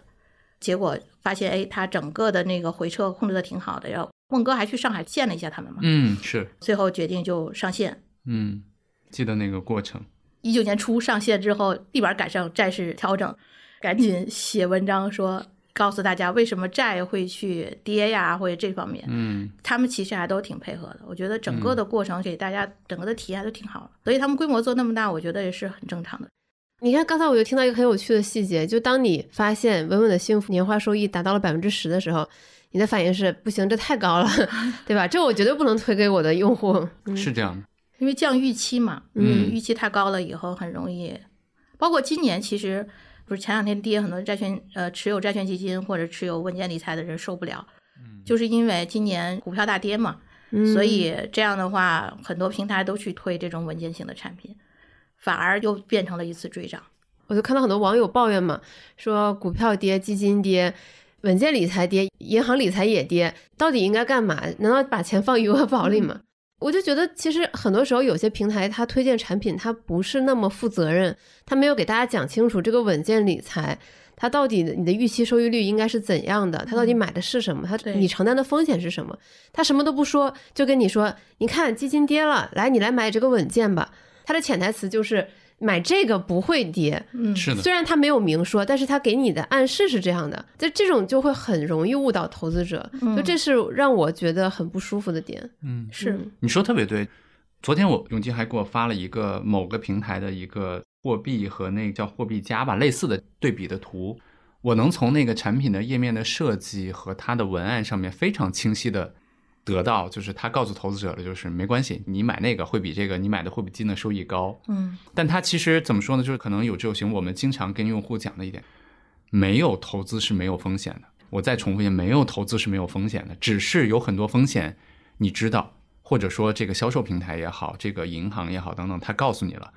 结果发现哎，它整个的那个回撤控制的挺好的，然后。孟哥还去上海见了一下他们嘛？嗯，是。最后决定就上线。嗯，记得那个过程。一九年初上线之后，立马赶上债市调整，赶紧写文章说，告诉大家为什么债会去跌呀，或者这方面。嗯，他们其实还都挺配合的。我觉得整个的过程给大家整个的体验都挺好的所以他们规模做那么大，我觉得也是很正常的。你看，刚才我就听到一个很有趣的细节，就当你发现稳稳的幸福年化收益达到了百分之十的时候。你的反应是不行，这太高了，对吧？这我绝对不能推给我的用户。是这样的，因为降预期嘛，嗯预期太高了以后很容易，包括今年其实不是前两天跌，很多债券呃持有债券基金或者持有稳健理财的人受不了，就是因为今年股票大跌嘛，嗯所以这样的话，很多平台都去推这种稳健型的产品，反而又变成了一次追涨。我就看到很多网友抱怨嘛，说股票跌，基金跌，稳健理财跌，银行理财也跌，到底应该干嘛？难道把钱放余额宝里吗？我就觉得，其实很多时候有些平台它推荐产品，它不是那么负责任，它没有给大家讲清楚这个稳健理财。它到底你的预期收益率应该是怎样的？它到底买的是什么？它你承担的风险是什么？它什么都不说，就跟你说，你看基金跌了，来你来买这个稳健吧。它的潜台词就是买这个不会跌，嗯，是的，虽然他没有明说，但是他给你的暗示是这样的，就这种就会很容易误导投资者，嗯就这是让我觉得很不舒服的点。嗯，是嗯你说特别对。昨天我永基还给我发了一个某个平台的一个货币和那个叫货币加吧类似的对比的图，我能从那个产品的页面的设计和它的文案上面非常清晰的得到，就是他告诉投资者的就是没关系，你买那个会比这个你买的会比基金的收益高。嗯但他其实怎么说呢？就是可能有志有行，我们经常跟用户讲的一点，没有投资是没有风险的。我再重复一遍，没有投资是没有风险的，只是有很多风险你知道，或者说这个销售平台也好，这个银行也好等等，他告诉你了，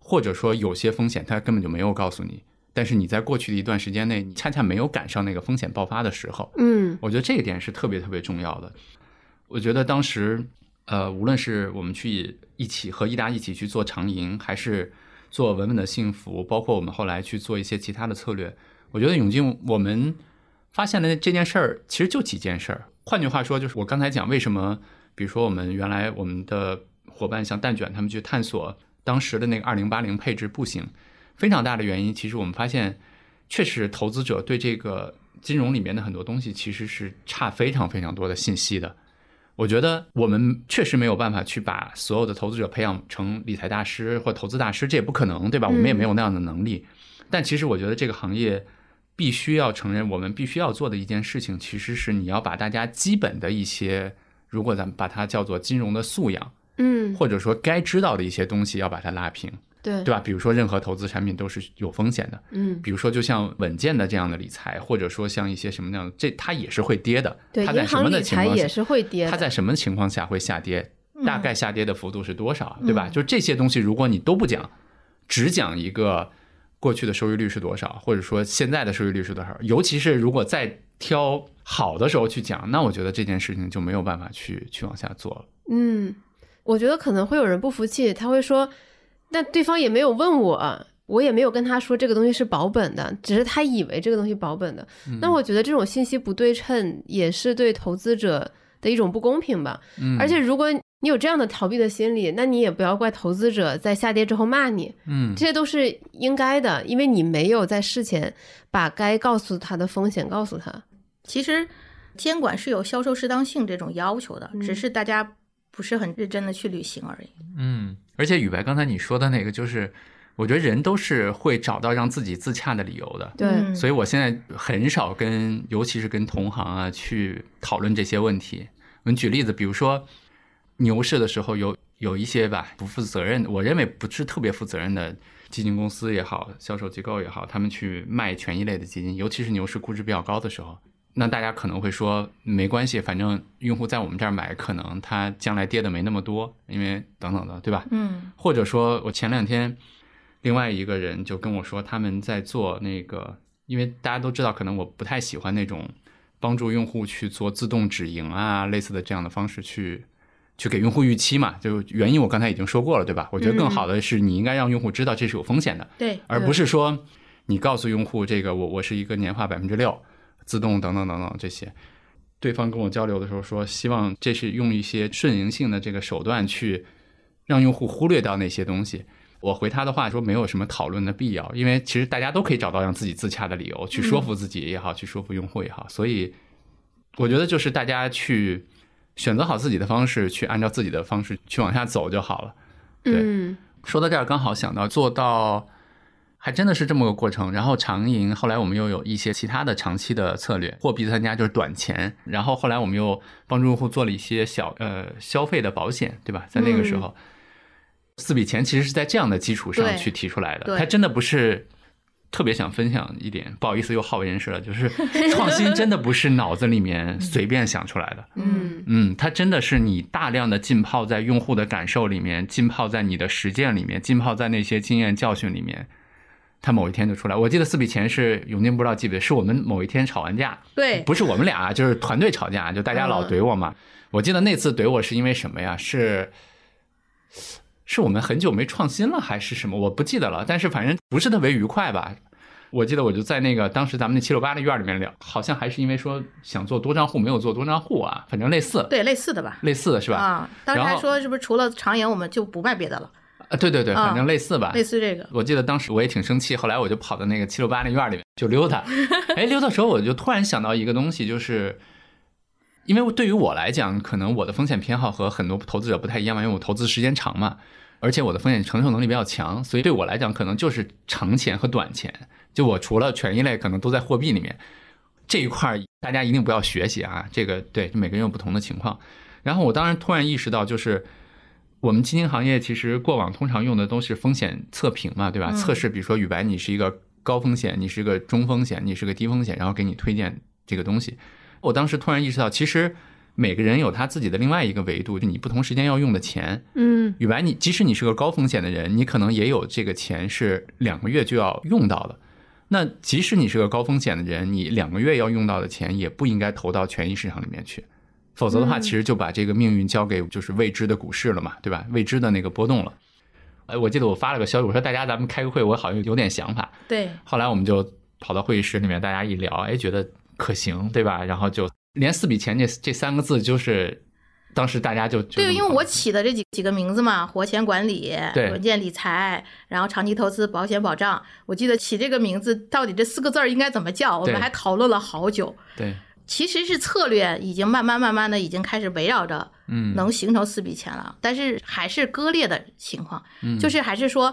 或者说有些风险他根本就没有告诉你，但是你在过去的一段时间内，你恰恰没有赶上那个风险爆发的时候。嗯我觉得这一点是特别特别重要的。我觉得当时，呃，无论是我们去一起和益达一起去做长银，还是做稳稳的幸福，包括我们后来去做一些其他的策略，我觉得永进我们发现的这件事儿其实就几件事儿。换句话说，就是我刚才讲为什么，比如说我们原来我们的伙伴像蛋卷他们去探索当时的那个二零八零配置不行，非常大的原因，其实我们发现，确实投资者对这个金融里面的很多东西其实是差非常非常多的信息的。我觉得我们确实没有办法去把所有的投资者培养成理财大师或投资大师，这也不可能，对吧？我们也没有那样的能力。但其实我觉得这个行业必须要承认，我们必须要做的一件事情，其实是你要把大家基本的一些，如果咱们把它叫做金融的素养，嗯，或者说该知道的一些东西，要把它拉平，对对吧？比如说，任何投资产品都是有风险的，嗯比如说，就像稳健的这样的理财，或者说像一些什么那样，这它也是会跌的。对，它在什么的情况下财也是会跌，它在什么情况下会下跌？嗯大概下跌的幅度是多少，对吧？就这些东西，如果你都不讲，只讲一个过去的收益率是多少，或者说现在的收益率是多少，尤其是如果再挑好的时候去讲，那我觉得这件事情就没有办法去去往下做了。嗯，我觉得可能会有人不服气，他会说，那对方也没有问我，我也没有跟他说这个东西是保本的，只是他以为这个东西保本的。嗯那我觉得这种信息不对称也是对投资者的一种不公平吧。嗯而且如果你有这样的逃避的心理，那你也不要怪投资者在下跌之后骂你，嗯这些都是应该的，因为你没有在事前把该告诉他的风险告诉他。其实监管是有销售适当性这种要求的，嗯只是大家不是很认真的去履行而已。嗯，而且宇白刚才你说的那个，就是我觉得人都是会找到让自己自洽的理由的。对，嗯所以我现在很少跟，尤其是跟同行啊去讨论这些问题。我们举例子，比如说牛市的时候有有一些吧不负责任，我认为不是特别负责任的基金公司也好，销售机构也好，他们去卖权益类的基金，尤其是牛市估值比较高的时候，那大家可能会说没关系，反正用户在我们这儿买，可能他将来跌的没那么多，因为等等的，对吧？嗯或者说我前两天另外一个人就跟我说，他们在做那个，因为大家都知道，可能我不太喜欢那种帮助用户去做自动止盈啊，类似的这样的方式去去给用户预期嘛。就原因我刚才已经说过了，对吧？我觉得更好的是你应该让用户知道这是有风险的，对，而不是说你告诉用户这个我我是一个年化百分之六自动等等等等这些。对方跟我交流的时候说，希望这是用一些顺应性的这个手段去让用户忽略掉那些东西。我回他的话说，没有什么讨论的必要，因为其实大家都可以找到让自己自洽的理由，去说服自己也好，去说服用户也好。所以我觉得就是大家去选择好自己的方式，去按照自己的方式去往下走就好了。对嗯说到这儿，刚好想到做到，还还真的是这么个过程。然后长银后来我们又有一些其他的长期的策略，货币参加就是短钱。然后后来我们又帮助用户做了一些小呃消费的保险，对吧？在那个时候，四笔钱其实是在这样的基础上去提出来的，它真的不是。特别想分享一点，不好意思又好为人师了，就是创新真的不是脑子里面 随便想出来的，嗯嗯，它真的是你大量的浸泡在用户的感受里面，浸泡在你的实践里面，浸泡在那些经验教训里面，它某一天就出来。我记得四笔钱是永定不知道记不记得，是我们某一天吵完架，对，不是我们俩，就是团队吵架，就大家老怼我嘛。我记得那次怼我是因为什么呀？是。是我们很久没创新了，还是什么？我不记得了。但是反正不是特别愉快吧。我记得我就在那个当时咱们那七六八的院里面聊，好像还是因为说想做多账户，没有做多账户啊，反正类似。对，类似的吧。类似的是吧？啊，当时还说是不是除了长盈，我们就不卖别的了？啊，对对对，反正类似吧。类似这个。我记得当时我也挺生气，后来我就跑到那个七六八那院里面就溜达。哎，溜达时候我就突然想到一个东西，就是因为对于我来讲，可能我的风险偏好和很多投资者不太一样嘛，因为我投资时间长嘛。而且我的风险承受能力比较强，所以对我来讲可能就是长钱和短钱。就我除了权益类，可能都在货币里面这一块，大家一定不要学习啊。这个对每个人有不同的情况。然后我当然突然意识到，就是我们基金行业其实过往通常用的都是风险测评嘛，对吧？测试，比如说宇白，你是一个高风险，你是个中风险，你是个低风险，然后给你推荐这个东西。我当时突然意识到，其实。每个人有他自己的另外一个维度，就你不同时间要用的钱。嗯，宇白，你即使你是个高风险的人，你可能也有这个钱是两个月就要用到的。那即使你是个高风险的人，你两个月要用到的钱也不应该投到权益市场里面去，否则的话，其实就把这个命运交给就是未知的股市了嘛，对吧？未知的那个波动了。哎，我记得我发了个消息，我说大家咱们开个会，我好像有点想法。对。后来我们就跑到会议室里面，大家一聊，哎，觉得可行，对吧？然后就。连四笔钱这这三个字，就是当时大家就对，因为我起的这几几个名字嘛，活钱管理、稳健理财，然后长期投资、保险保障。我记得起这个名字，到底这四个字儿应该怎么叫？我们还讨论了好久。对，其实是策略已经慢慢慢慢的已经开始围绕着，嗯，能形成四笔钱了。但是还是割裂的情况，就是还是说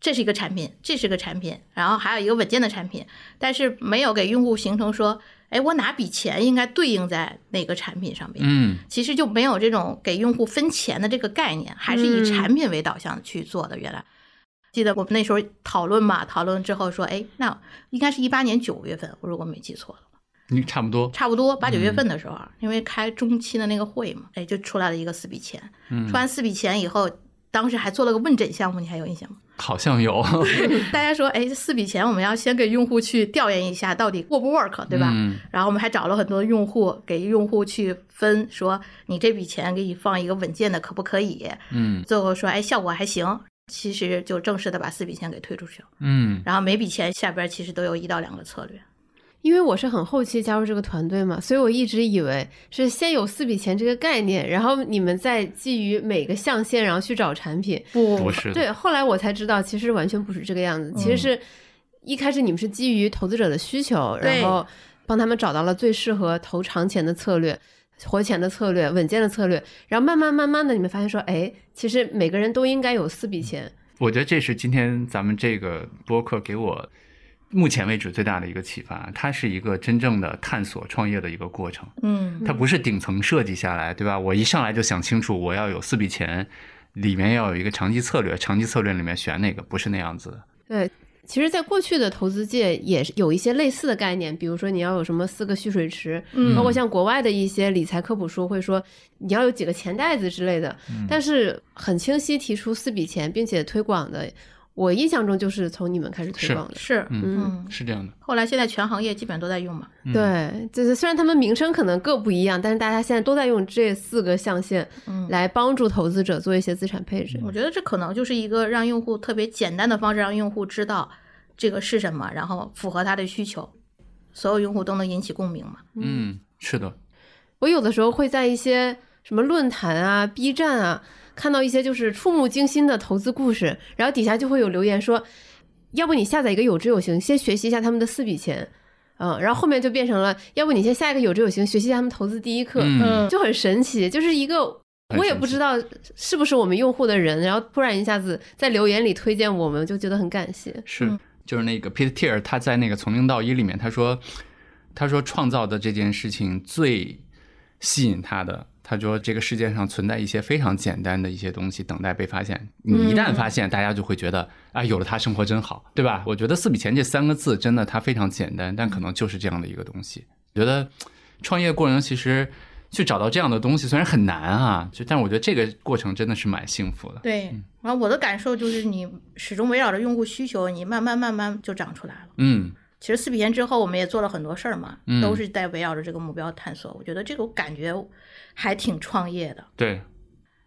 这是一个产品，这是个产品，然后还有一个稳健的产品，但是没有给用户形成说。哎，我哪笔钱应该对应在哪个产品上面？嗯，其实就没有这种给用户分钱的这个概念，还是以产品为导向去做的。原来记得我们那时候讨论嘛，讨论之后说，哎，那应该是一八年九月份，我如果没记错了，你差不多，差不多八九月份的时候，因为开中期的那个会嘛，哎，就出来了一个四笔钱。出完四笔钱以后，当时还做了个问诊项目，你还有印象吗？好像有，大家说，哎，四笔钱我们要先给用户去调研一下，到底 work 不 work，对吧？然后我们还找了很多用户，给用户去分，说你这笔钱给你放一个稳健的，可不可以？嗯，最后说，哎，效果还行，其实就正式的把四笔钱给推出去了。嗯，然后每笔钱下边其实都有一到两个策略。因为我是很后期加入这个团队嘛，所以我一直以为是先有四笔钱这个概念，然后你们再基于每个象限，然后去找产品。不，不是。对，后来我才知道，其实完全不是这个样子。其实是一开始你们是基于投资者的需求，然后帮他们找到了最适合投长钱的策略、活钱的策略、稳健的策略，然后慢慢慢慢的，你们发现说，哎，其实每个人都应该有四笔钱。我觉得这是今天咱们这个播客给我。目前为止最大的一个启发，它是一个真正的探索创业的一个过程。嗯，它不是顶层设计下来，对吧？我一上来就想清楚，我要有四笔钱，里面要有一个长期策略，长期策略里面选哪个，不是那样子的。对，其实，在过去的投资界也是有一些类似的概念，比如说你要有什么四个蓄水池，嗯包括像国外的一些理财科普书会说你要有几个钱袋子之类的，但是很清晰提出四笔钱，并且推广的。我印象中就是从你们开始推广的，是，嗯，是这样的。后来现在全行业基本上都在用嘛。对，就是虽然他们名称可能各不一样，但是大家现在都在用这四个象限来帮助投资者做一些资产配置。我觉得这可能就是一个让用户特别简单的方式，让用户知道这个是什么，然后符合他的需求，所有用户都能引起共鸣嘛。嗯，是的。我有的时候会在一些什么论坛啊、B 站啊。看到一些就是触目惊心的投资故事，然后底下就会有留言说，要不你下载一个有知有行，先学习一下他们的四笔钱，嗯，然后后面就变成了，要不你先下一个有知有行，学习一下他们投资第一课，嗯，就很神奇，就是一个我也不知道是不是我们用户的人，然后突然一下子在留言里推荐我们，就觉得很感谢。是就是那个 Peter Thiel 他在那个《从零到一》里面，他说，他说创造的这件事情最吸引他的，他说这个世界上存在一些非常简单的一些东西等待被发现，你一旦发现，大家就会觉得啊，有了它生活真好，对吧？我觉得四笔钱这三个字真的它非常简单，但可能就是这样的一个东西。觉得创业过程其实。去找到这样的东西虽然很难啊，就但我觉得这个过程真的是蛮幸福的。对，然后我的感受就是你始终围绕着用户需求，你慢慢慢慢就长出来了。嗯，其实四笔钱之后我们也做了很多事儿嘛，都是在围绕着这个目标探索。我觉得这个感觉还挺创业的。对，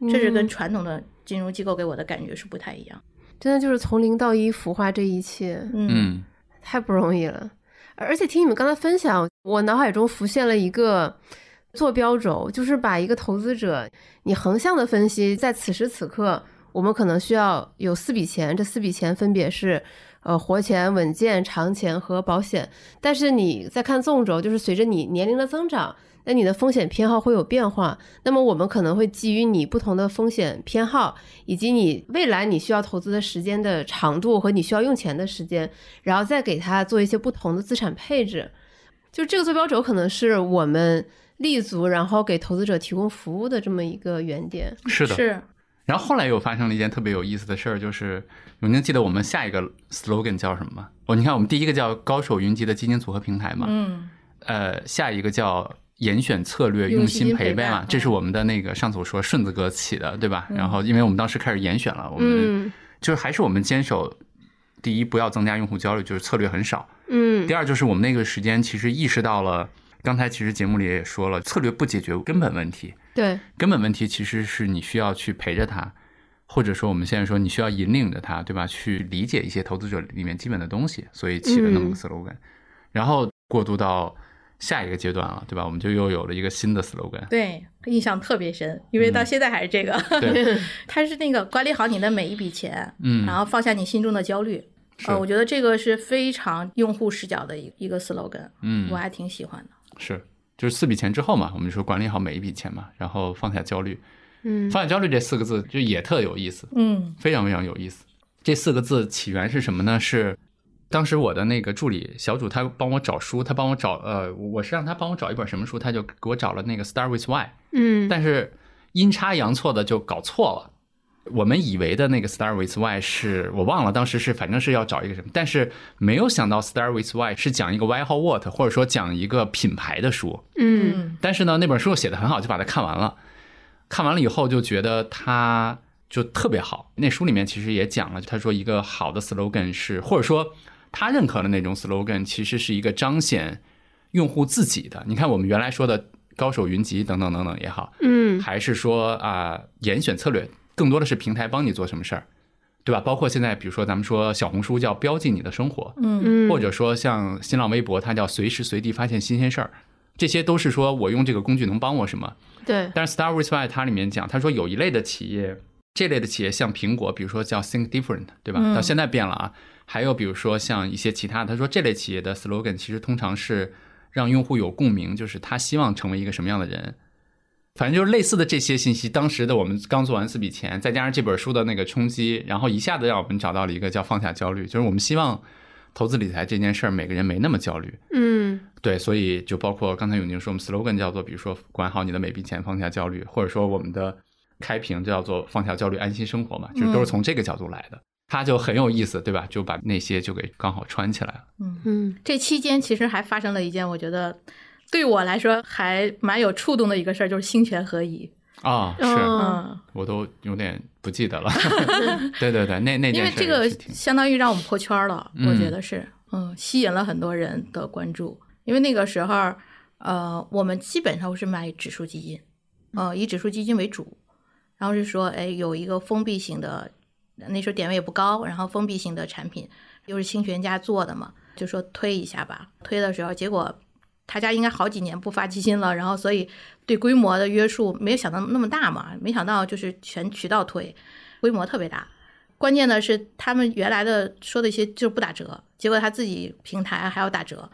这是跟传统的金融机构给我的感觉是不太一样。真的就是从零到一孵化这一切，嗯，太不容易了。而且听你们刚才分享，我脑海中浮现了一个。坐标轴就是把一个投资者，你横向的分析，在此时此刻，我们可能需要有四笔钱，这四笔钱分别是，呃，活钱、稳健、长钱和保险。但是你再看纵轴，就是随着你年龄的增长，那你的风险偏好会有变化。那么我们可能会基于你不同的风险偏好，以及你未来你需要投资的时间的长度和你需要用钱的时间，然后再给它做一些不同的资产配置。就这个坐标轴可能是我们。立足，然后给投资者提供服务的这么一个原点，是的，是。然后后来又发生了一件特别有意思的事儿，就是永宁记得我们下一个 slogan 叫什么吗？哦，你看我们第一个叫高手云集的基金组合平台嘛，嗯，呃，下一个叫严选策略用心陪伴嘛，这是我们的那个上次我说顺子哥起的，对吧？然后因为我们当时开始严选了，我们就是还是我们坚守第一，不要增加用户焦虑，就是策略很少，嗯。第二就是我们那个时间其实意识到了。刚才其实节目里也说了，策略不解决根本问题。对，根本问题其实是你需要去陪着他，或者说我们现在说你需要引领着他，对吧？去理解一些投资者里面基本的东西，所以起了那么个 slogan。然后过渡到下一个阶段了，对吧？我们就又有了一个新的 slogan。对，印象特别深，因为到现在还是这个。对，它是那个管理好你的每一笔钱，嗯，然后放下你心中的焦虑。呃，我觉得这个是非常用户视角的一一个 slogan。嗯，我还挺喜欢的。是，就是四笔钱之后嘛，我们说管理好每一笔钱嘛，然后放下焦虑。嗯，放下焦虑这四个字就也特有意思，嗯，非常非常有意思。这四个字起源是什么呢？是当时我的那个助理小主他帮我找书，他帮我找呃，我是让他帮我找一本什么书，他就给我找了那个 Start with Why。嗯，但是阴差阳错的就搞错了。我们以为的那个 Start with Why 是我忘了，当时是反正是要找一个什么，但是没有想到 Start with Why 是讲一个 Why 和 What，或者说讲一个品牌的书。嗯，但是呢，那本书写的很好，就把它看完了。看完了以后就觉得它就特别好。那书里面其实也讲了，他说一个好的 slogan 是，或者说他认可的那种 slogan，其实是一个彰显用户自己的。你看我们原来说的高手云集等等等等也好，嗯，还是说啊严选策略。更多的是平台帮你做什么事儿，对吧？包括现在，比如说咱们说小红书叫标记你的生活，嗯或者说像新浪微博，它叫随时随地发现新鲜事儿，这些都是说我用这个工具能帮我什么？对。但是 Star with Why 它里面讲，他说有一类的企业，这类的企业像苹果，比如说叫 Think Different，对吧？到现在变了啊。还有比如说像一些其他，他说这类企业的 slogan 其实通常是让用户有共鸣，就是他希望成为一个什么样的人。反正就是类似的这些信息，当时的我们刚做完四笔钱，再加上这本书的那个冲击，然后一下子让我们找到了一个叫放下焦虑，就是我们希望投资理财这件事儿每个人没那么焦虑。嗯，对，所以就包括刚才永宁说，我们 slogan 叫做，比如说管好你的每笔钱，放下焦虑，或者说我们的开屏叫做放下焦虑，安心生活嘛，就是都是从这个角度来的，它就很有意思，对吧？就把那些就给刚好穿起来了。嗯嗯，这期间其实还发生了一件，我觉得。对我来说还蛮有触动的一个事儿，就是心权合一啊，是，嗯我都有点不记得了。对对对，那那因为这个相当于让我们破圈了，我觉得是，嗯，吸引了很多人的关注。因为那个时候，呃，我们基本上是买指数基金，呃，以指数基金为主，然后是说，哎，有一个封闭型的，那时候点位也不高，然后封闭型的产品又是清泉家做的嘛，就说推一下吧。推的时候，结果。他家应该好几年不发基金了，然后所以对规模的约束没有想到那么大嘛，没想到就是全渠道推，规模特别大。关键的是他们原来的说的一些就是不打折，结果他自己平台还要打折，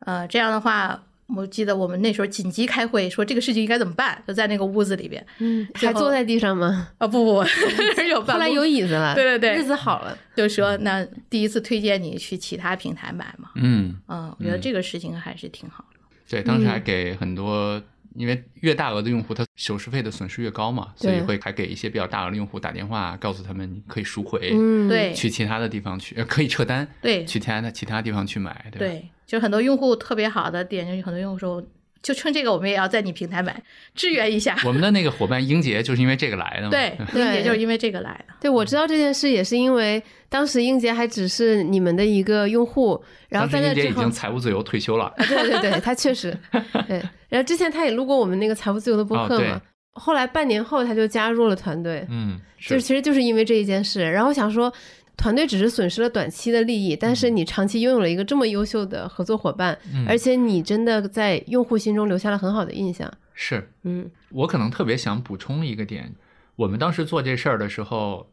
呃，这样的话我记得我们那时候紧急开会，说这个事情应该怎么办，就在那个屋子里边。嗯，还坐在地上吗？啊不不，有后来有椅子了。对对对，日子好了。就说那第一次推荐你去其他平台买嘛。嗯嗯，我觉得这个事情还是挺好的。对，当时还给很多，因为越大额的用户，他手续费的损失越高嘛，所以会还给一些比较大额的用户打电话，告诉他们你可以赎回，嗯，对，去其他的地方去，呃，可以撤单，对，去其他的其他地方去买，对对，就很多用户特别好的点，就是很多用户说。就趁这个，我们也要在你平台买，支援一下。我们的那个伙伴英杰就是因为这个来的嘛。对，英杰就是因为这个来的。对，我知道这件事也是因为当时英杰还只是你们的一个用户，然后在那之后已经财务自由退休了。对对对，他确实。对，然后之前他也录过我们那个财务自由的播客嘛。后来半年后他就加入了团队。嗯，就其实就是因为这一件事，然后想说。团队只是损失了短期的利益，但是你长期拥有了一个这么优秀的合作伙伴，而且你真的在用户心中留下了很好的印象。是，嗯，我可能特别想补充一个点，我们当时做这事儿的时候，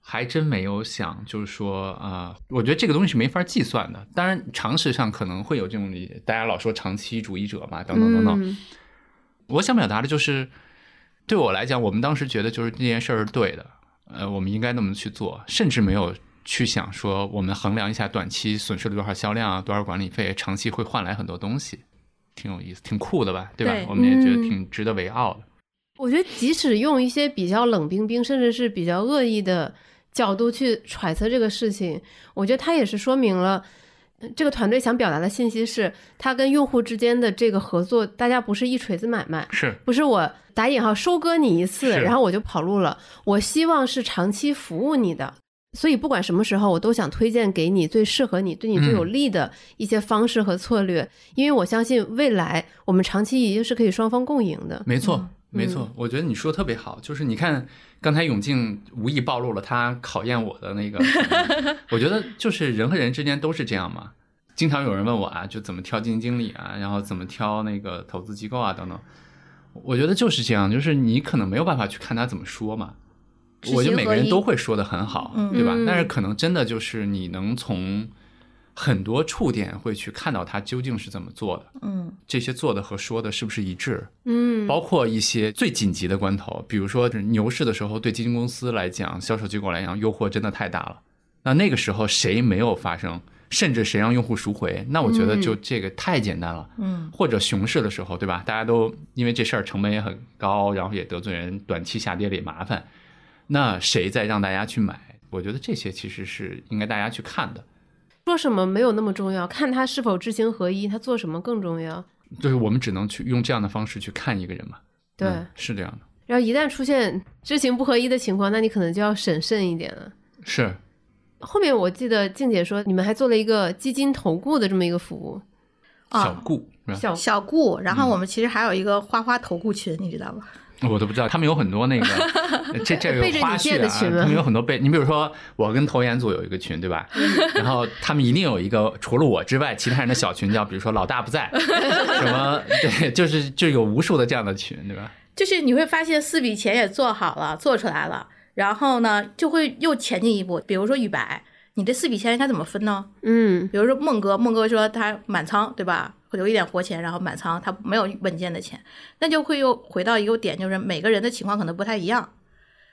还真没有想，就是说啊，我觉得这个东西是没法计算的。当然，常识上可能会有这种理解，大家老说长期主义者嘛，等等等等。我想表达的就是，对我来讲，我们当时觉得就是这件事儿是对的。呃，我们应该那么去做，甚至没有去想说，我们衡量一下短期损失了多少销量啊，多少管理费，长期会换来很多东西，挺有意思，挺酷的吧？对吧？我们也觉得挺值得为傲的。我觉得，即使用一些比较冷冰冰，甚至是比较恶意的角度去揣测这个事情，我觉得它也是说明了。这个团队想表达的信息是，他跟用户之间的这个合作，大家不是一锤子买卖，是不是我打引号收割你一次，然后我就跑路了？我希望是长期服务你的，所以不管什么时候，我都想推荐给你最适合你、对你最有利的一些方式和策略，因为我相信未来我们长期一定是可以双方共赢的。没错。没错，我觉得你说的特别好，就是你看刚才永静无意暴露了他考验我的那个，我觉得就是人和人之间都是这样嘛。经常有人问我啊，就怎么挑基金经理啊，然后怎么挑那个投资机构啊等等。我觉得就是这样，就是你可能没有办法去看他怎么说嘛。我觉得每个人都会说的很好，对吧？但是可能真的就是你能从。很多触点会去看到他究竟是怎么做的，嗯，这些做的和说的是不是一致，嗯，包括一些最紧急的关头，比如说牛市的时候，对基金公司来讲，销售机构来讲，诱惑真的太大了。那那个时候谁没有发生，甚至谁让用户赎回，那我觉得就这个太简单了，嗯，或者熊市的时候，对吧？大家都因为这事儿成本也很高，然后也得罪人，短期下跌了也麻烦，那谁在让大家去买？我觉得这些其实是应该大家去看的。说什么没有那么重要，看他是否知行合一，他做什么更重要。就是我们只能去用这样的方式去看一个人嘛。对，是这样的。然后一旦出现知行不合一的情况，那你可能就要审慎一点了。是。后面我记得静姐说，你们还做了一个基金投顾的这么一个服务。小顾，小小顾。然后我们其实还有一个花花投顾群，你知道吗？我都不知道，他们有很多那个，这这有花絮啊。他们有很多被，你比如说我跟投研组有一个群，对吧？然后他们一定有一个除了我之外其他人的小群，叫比如说老大不在，什么对，就是就有无数的这样的群，对吧？就是你会发现四笔钱也做好了，做出来了，然后呢就会又前进一步，比如说宇白。你这四笔钱应该怎么分呢？嗯，比如说孟哥，孟哥说他满仓，对吧？会留一点活钱，然后满仓，他没有稳健的钱，那就会又回到一个点，就是每个人的情况可能不太一样。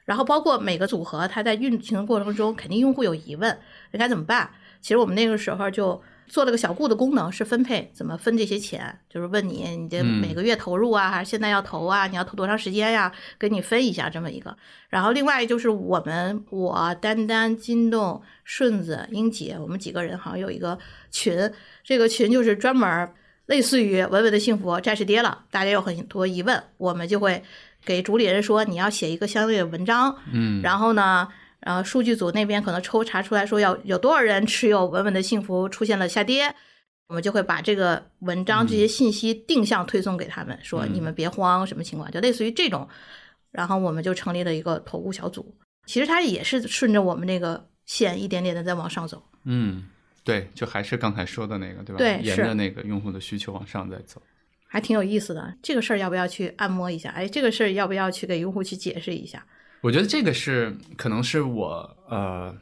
然后包括每个组合，它在运行的过程中，肯定用户有疑问，应该怎么办？其实我们那个时候就。做了个小顾的功能，是分配怎么分这些钱，就是问你你这每个月投入啊，还是现在要投啊？你要投多长时间呀？给你分一下这么一个。然后另外就是我们我丹丹、金栋、顺子、英姐，我们几个人好像有一个群，这个群就是专门类似于稳稳的幸福，债市跌了，大家有很多疑问，我们就会给主理人说你要写一个相对的文章，嗯，然后呢。然后数据组那边可能抽查出来说要有多少人持有稳稳的幸福出现了下跌，我们就会把这个文章这些信息定向推送给他们，说你们别慌，什么情况？就类似于这种，然后我们就成立了一个投顾小组。其实它也是顺着我们那个线一点点的在往上走。嗯，对，就还是刚才说的那个，对吧？对，沿着那个用户的需求往上再走，还挺有意思的。这个事儿要不要去按摩一下？哎，这个事儿要不要去给用户去解释一下？我觉得这个是可能是我呃，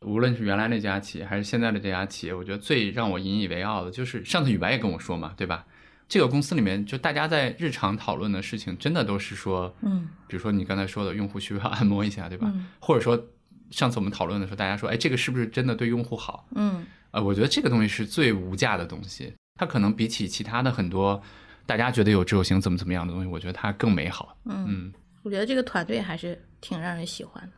无论是原来那家企业还是现在的这家企业，我觉得最让我引以为傲的，就是上次宇白也跟我说嘛，对吧？这个公司里面，就大家在日常讨论的事情，真的都是说，嗯，比如说你刚才说的，用户需要按摩一下，对吧？嗯或者说上次我们讨论的时候，大家说，哎，这个是不是真的对用户好？嗯呃，我觉得这个东西是最无价的东西，它可能比起其他的很多大家觉得有执有行怎么怎么样的东西，我觉得它更美好。嗯，嗯，我觉得这个团队还是挺让人喜欢的。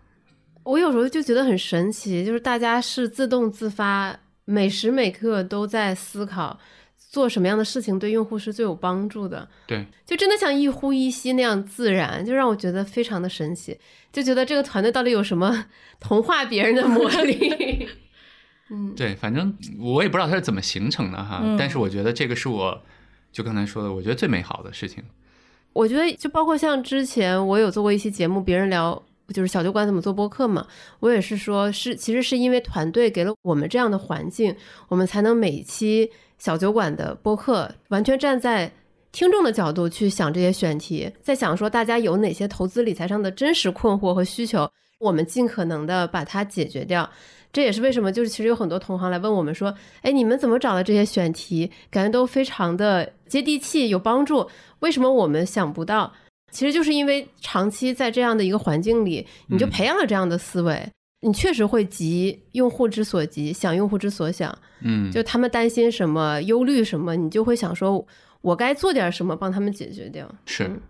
我有时候就觉得很神奇，就是大家是自动自发，每时每刻都在思考做什么样的事情对用户是最有帮助的，对，就真的像一呼一吸那样自然，就让我觉得非常的神奇，就觉得这个团队到底有什么 同化别人的魔力？嗯，对，反正我也不知道它是怎么形成的哈，嗯但是我觉得这个是我就刚才说的，我觉得最美好的事情。我觉得就包括像之前我有做过一期节目，别人聊就是小酒馆怎么做播客嘛，我也是说，是其实是因为团队给了我们这样的环境，我们才能每期小酒馆的播客完全站在听众的角度去想这些选题，在想说大家有哪些投资理财上的真实困惑和需求，我们尽可能的把它解决掉。这也是为什么，就是其实有很多同行来问我们说，哎，你们怎么找的这些选题？感觉都非常的接地气，有帮助。为什么我们想不到？其实就是因为长期在这样的一个环境里，你就嗯培养了这样的思维，你确实会急用户之所急，想用户之所想。嗯，就他们担心什么、忧虑什么，你就会想说，我该做点什么帮他们解决掉。是嗯，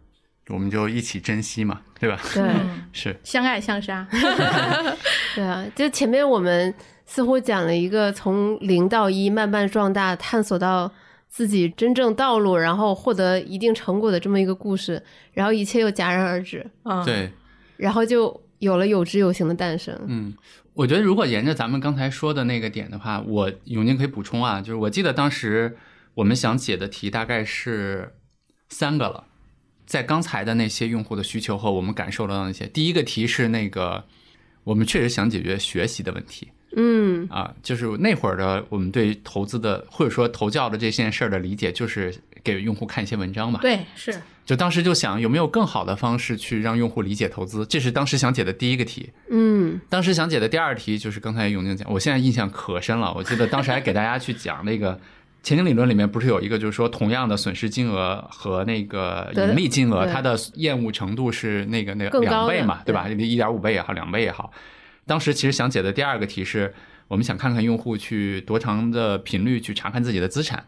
我们就一起珍惜嘛，对吧？对，嗯，是，相爱相杀。对啊，就前面我们似乎讲了一个从零到一慢慢壮大，探索到自己真正道路，然后获得一定成果的这么一个故事，然后一切又戛然而止，嗯，对，然后就有了有知有行的诞生。嗯，我觉得如果沿着咱们刚才说的那个点的话，我永宁可以补充啊，就是我记得当时我们想解的题大概是三个了，在刚才的那些用户的需求和我们感受到的那些，第一个题是那个我们确实想解决学习的问题嗯啊，就是那会儿的我们对投资的或者说投教的这件事儿的理解，就是给用户看一些文章嘛，对，是，就当时就想有没有更好的方式去让用户理解投资，这是当时想解的第一个题。嗯当时想解的第二题就是刚才永宁讲，我现在印象可深了。我记得当时还给大家去讲那个前景理论里面不是有一个，就是说同样的损失金额和那个盈利金额，它的厌恶程度是那个那个两倍嘛，对吧？一点五倍也好，两倍也好。当时其实想解的第二个题是，我们想看看用户去多长的频率去查看自己的资产。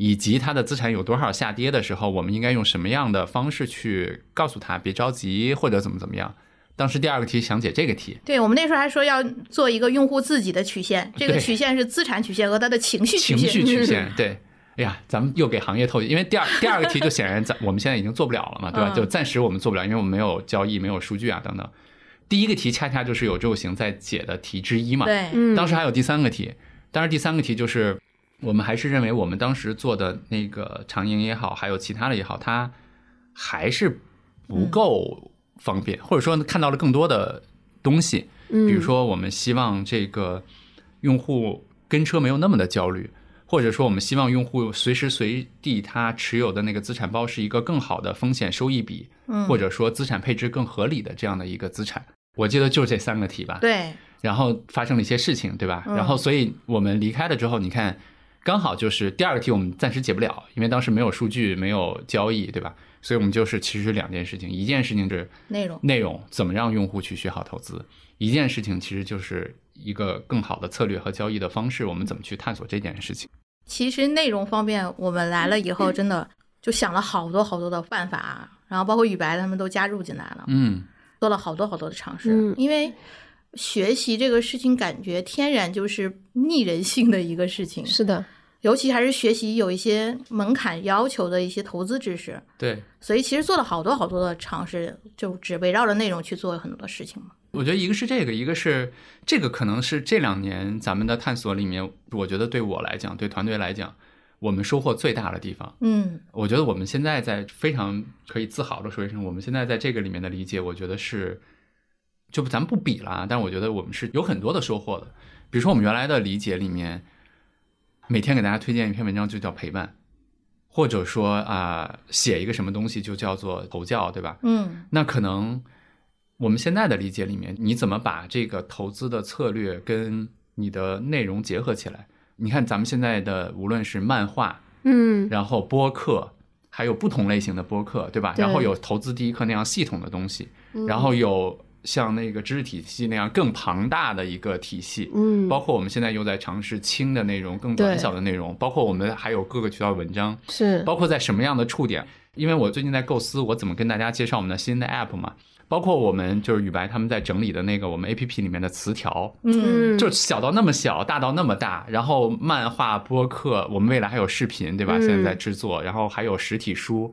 以及他的资产有多少下跌的时候，我们应该用什么样的方式去告诉他别着急或者怎么怎么样？当时第二个题想解这个题，对我们那时候还说要做一个用户自己的曲线，这个曲线是资产曲线和他的情绪曲线情线。绪曲线，对。哎呀，咱们又给行业透，因为第二 第二个题就显然咱我们现在已经做不了了嘛，对吧？嗯就暂时我们做不了，因为我们没有交易、没有数据啊等等。第一个题恰恰就是有周行在解的题之一嘛。对，嗯，当时还有第三个题，当然第三个题就是我们还是认为我们当时做的那个长盈也好，还有其他的也好，它还是不够方便，或者说看到了更多的东西。嗯，比如说，我们希望这个用户跟车没有那么的焦虑，或者说我们希望用户随时随地他持有的那个资产包是一个更好的风险收益比，嗯，或者说资产配置更合理的这样的一个资产。我记得就是这三个题吧。对，然后发生了一些事情，对吧？嗯然后所以我们离开了之后，你看，刚好就是第二个题我们暂时解不了，因为当时没有数据，没有交易，对吧？所以我们就是其实两件事情，一件事情是内容。内容怎么让用户去学好投资，一件事情其实就是一个更好的策略和交易的方式，我们怎么去探索这件事情。其实内容方面，我们来了以后，真的就想了好多好多的办法，然后包括雨白他们都加入进来了，嗯，做了好多好多的尝试。嗯因为学习这个事情，感觉天然就是逆人性的一个事情，是的，尤其还是学习有一些门槛要求的一些投资知识。对，所以其实做了好多好多的尝试，就只围绕着内容去做很多的事情嘛。我觉得一个是这个，一个是这个，可能是这两年咱们的探索里面，我觉得对我来讲，对团队来讲，我们收获最大的地方。嗯我觉得我们现在在非常可以自豪的说一声，我们现在在这个里面的理解，我觉得是，就咱们不比了啊，但我觉得我们是有很多的收获的。比如说我们原来的理解里面，每天给大家推荐一篇文章就叫陪伴，或者说啊、写一个什么东西就叫做投教，对吧？嗯那可能我们现在的理解里面，你怎么把这个投资的策略跟你的内容结合起来？你看咱们现在的无论是漫画，嗯然后播客，还有不同类型的播客，对吧？对然后有投资第一课那样系统的东西，嗯然后有像那个知识体系那样更庞大的一个体系，嗯，包括我们现在又在尝试轻的内容、更短小的内容，包括我们还有各个渠道的文章，是。包括在什么样的触点。因为我最近在构思我怎么跟大家介绍我们的新的 app 嘛，包括我们就是宇白他们在整理的那个我们 app 里面的词条，嗯。就小到那么小，大到那么大，然后漫画、播客，我们未来还有视频，对吧？嗯。现在在制作，然后还有实体书，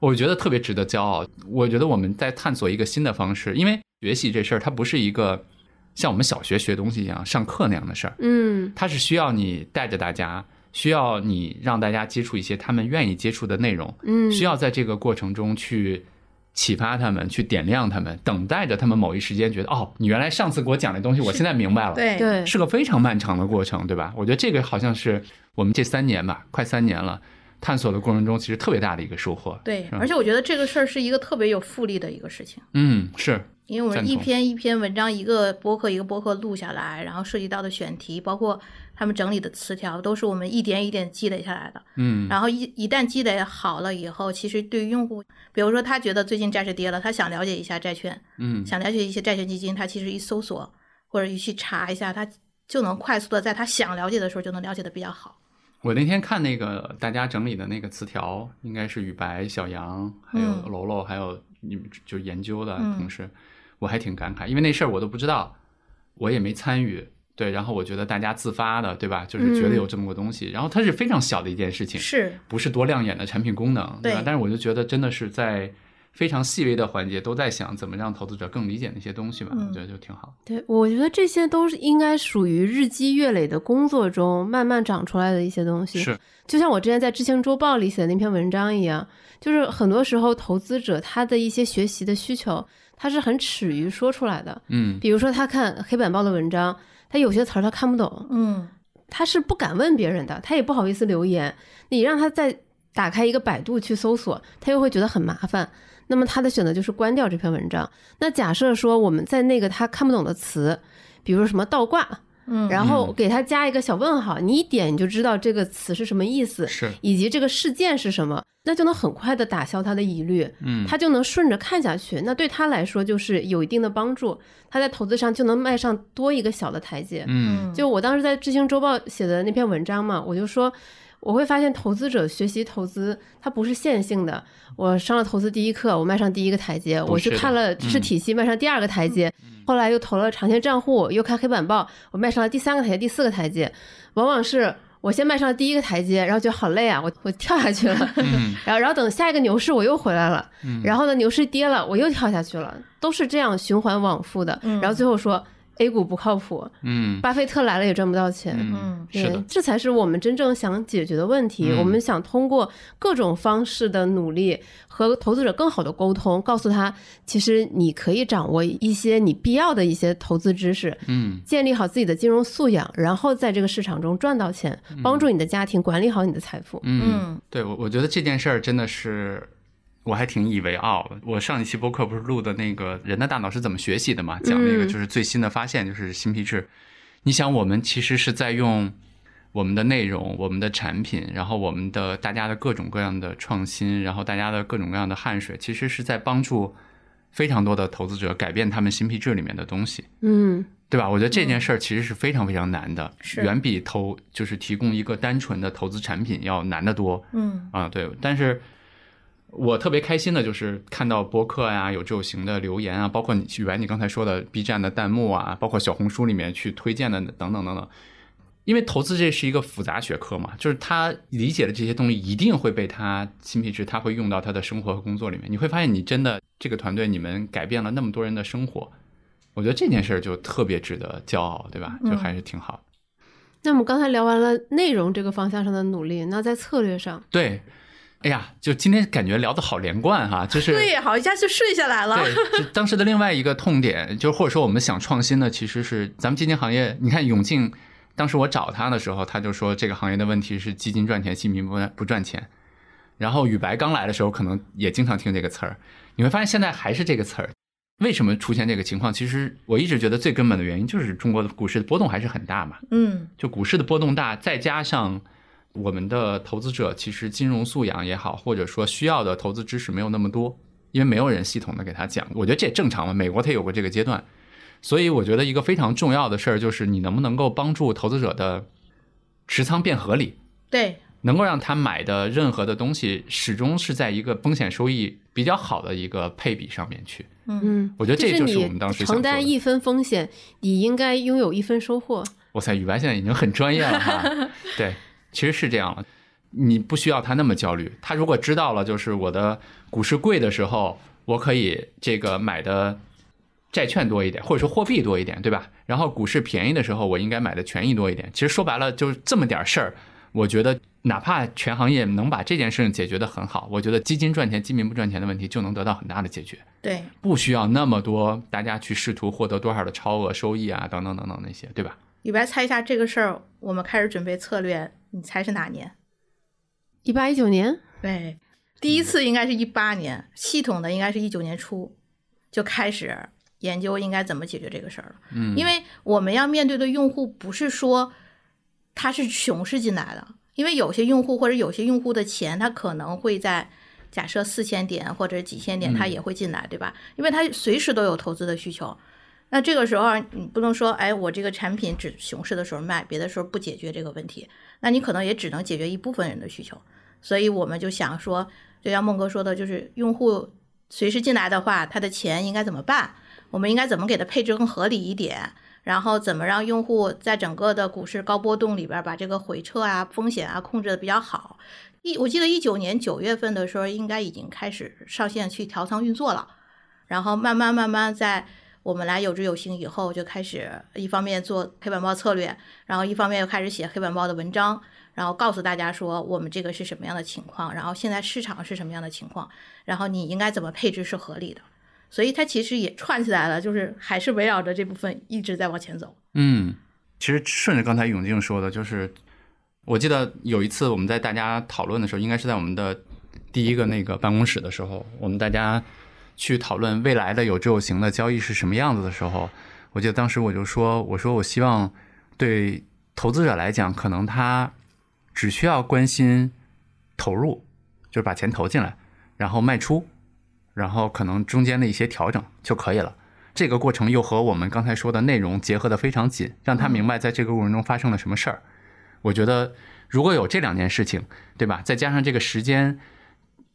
我觉得特别值得骄傲。我觉得我们在探索一个新的方式，因为学习这事儿，它不是一个像我们小学学东西一样上课那样的事儿，嗯它是需要你带着大家，需要你让大家接触一些他们愿意接触的内容，嗯，需要在这个过程中去启发他们，去点亮他们，等待着他们某一时间觉得，哦，你原来上次给我讲的东西，我现在明白了。对对是个非常漫长的过程，对吧？我觉得这个好像是我们这三年吧，快三年了，探索的过程中，其实特别大的一个收获。对，而且我觉得这个事儿是一个特别有复利的一个事情。嗯，是，因为我们一篇一篇文章，一个播客一个播客录下来，然后涉及到的选题，包括他们整理的词条，都是我们一点一点积累下来的。嗯，然后一一旦积累好了以后，其实对于用户，比如说他觉得最近债市跌了，他想了解一下债券，嗯，想了解一些债券基金，他其实一搜索或者一去查一下，他就能快速的在他想了解的时候就能了解的比较好。我那天看那个大家整理的那个词条，应该是雨白、小杨，还有嗯楼楼，还有你们就研究的嗯同事，我还挺感慨，因为那事儿我都不知道，我也没参与。对，然后我觉得大家自发的，对吧？就是觉得有这么个东西，然后它是非常小的一件事情，是，不是多亮眼的产品功能，对吧？对但是我就觉得真的是在非常细微的环节都在想怎么让投资者更理解那些东西吧，嗯我觉得就挺好。对，我觉得这些都是应该属于日积月累的工作中慢慢长出来的一些东西。是，就像我之前在知行周报里写的那篇文章一样，就是很多时候投资者他的一些学习的需求，他是很耻于说出来的。嗯比如说他看黑板报的文章，他有些词儿他看不懂，嗯他是不敢问别人的，他也不好意思留言。你让他再打开一个百度去搜索，他又会觉得很麻烦。那么他的选择就是关掉这篇文章。那假设说我们在那个他看不懂的词，比如说什么倒挂，嗯，然后给他加一个小问号，你一点你就知道这个词是什么意思，是，以及这个事件是什么，那就能很快的打消他的疑虑，嗯他就能顺着看下去。那对他来说就是有一定的帮助，他在投资上就能迈上多一个小的台阶。嗯就我当时在知行周报写的那篇文章嘛，我就说。我会发现，投资者学习投资，它不是线性的。我上了投资第一课，我迈上第一个台阶；我去看了知识体系，迈上第二个台阶。后来又投了长线账户，又看黑板报，我迈上了第三个台阶、第四个台阶。往往是我先迈上了第一个台阶，然后觉得好累啊，我我跳下去了。嗯然后然后等下一个牛市我又回来了，嗯然后呢牛市跌了我又跳下去了，都是这样循环往复的。嗯然后最后说 A 股不靠谱，嗯巴菲特来了也赚不到钱。嗯，是的，对这才是我们真正想解决的问题。嗯我们想通过各种方式的努力和投资者更好的沟通，告诉他，其实你可以掌握一些你必要的一些投资知识，嗯建立好自己的金融素养，然后在这个市场中赚到钱，帮助你的家庭管理好你的财富。嗯嗯，对我我觉得这件事儿真的是。我还挺以为傲的。我上一期播客不是录的那个人的大脑是怎么学习的嘛？讲那个嗯就是最新的发现，就是新皮质。你想，我们其实是在用我们的内容、我们的产品，然后我们的大家的各种各样的创新，然后大家的各种各样的汗水，其实是在帮助非常多的投资者改变他们新皮质里面的东西。嗯对吧？我觉得这件事儿其实是非常非常难的，是远比投就是提供一个单纯的投资产品要难得多。嗯啊，对，但是我特别开心的就是看到播客呀、有这种型的留言啊，包括你宇白你刚才说的 B 站的弹幕啊，包括小红书里面去推荐的等等等等。因为投资这是一个复杂学科嘛，就是他理解的这些东西一定会被他新皮质，他会用到他的生活和工作里面。你会发现，你真的这个团队你们改变了那么多人的生活，我觉得这件事儿就特别值得骄傲，对吧？就还是挺好。那我们刚才聊完了内容这个方向上的努力，那在策略上，对，哎呀，就今天感觉聊得好连贯哈、就是对，好一下就顺下来了。对，就当时的另外一个痛点，就或者说我们想创新的，其实是咱们基金行业。你看永进，当时我找他的时候，他就说这个行业的问题是基金赚钱，新民不不赚钱。然后宇白刚来的时候，可能也经常听这个词儿。你会发现现在还是这个词儿。为什么出现这个情况？其实我一直觉得最根本的原因就是中国的股市的波动还是很大嘛。嗯就股市的波动大，再加上我们的投资者其实金融素养也好，或者说需要的投资知识没有那么多，因为没有人系统的给他讲。我觉得这也正常嘛，美国它有过这个阶段。所以我觉得一个非常重要的事儿就是你能不能够帮助投资者的持仓变合理，对，能够让他买的任何的东西始终是在一个风险收益比较好的一个配比上面去。嗯，我觉得这就是我们当时承担一分风险，你应该拥有一分收获。哇塞，宇白现在已经很专业了哈。对，其实是这样了，你不需要他那么焦虑。他如果知道了，就是我的股市贵的时候，我可以这个买的。债券多一点，或者说货币多一点，对吧？然后股市便宜的时候，我应该买的权益多一点。其实说白了，就是这么点事儿。我觉得，哪怕全行业能把这件事情解决的很好，我觉得基金赚钱、基民不赚钱的问题就能得到很大的解决。对，不需要那么多大家去试图获得多少的超额收益啊，等等等等那些，对吧？李白猜一下这个事儿，我们开始准备策略，你猜是哪年？一八一九年？对，第一次应该是一八年，系统的应该是一九年初就开始。研究应该怎么解决这个事儿了，嗯，因为我们要面对的用户不是说他是熊市进来的，因为有些用户或者有些用户的钱，他可能会在假设四千点或者几千点，他也会进来，对吧？因为他随时都有投资的需求。那这个时候你不能说，哎，我这个产品只熊市的时候卖，别的时候不解决这个问题，那你可能也只能解决一部分人的需求。所以我们就想说，就像孟哥说的，就是用户随时进来的话，他的钱应该怎么办？我们应该怎么给他配置更合理一点？然后怎么让用户在整个的股市高波动里边把这个回撤啊、风险啊控制的比较好？一我记得一九年九月份的时候，应该已经开始上线去调仓运作了。然后慢慢慢慢在我们来有知有行以后，就开始一方面做黑板报策略，然后一方面又开始写黑板报的文章，然后告诉大家说我们这个是什么样的情况，然后现在市场是什么样的情况，然后你应该怎么配置是合理的。所以它其实也串起来了，就是还是围绕着这部分一直在往前走。嗯，其实顺着刚才永静说的，就是我记得有一次我们在大家讨论的时候，应该是在我们的第一个那个办公室的时候，我们大家去讨论未来的有知有行的交易是什么样子的时候，我记得当时我就说，我说我希望对投资者来讲，可能他只需要关心投入，就是把钱投进来，然后卖出。然后可能中间的一些调整就可以了。这个过程又和我们刚才说的内容结合的非常紧，让他明白在这个过程中发生了什么事儿。我觉得如果有这两件事情，对吧？再加上这个时间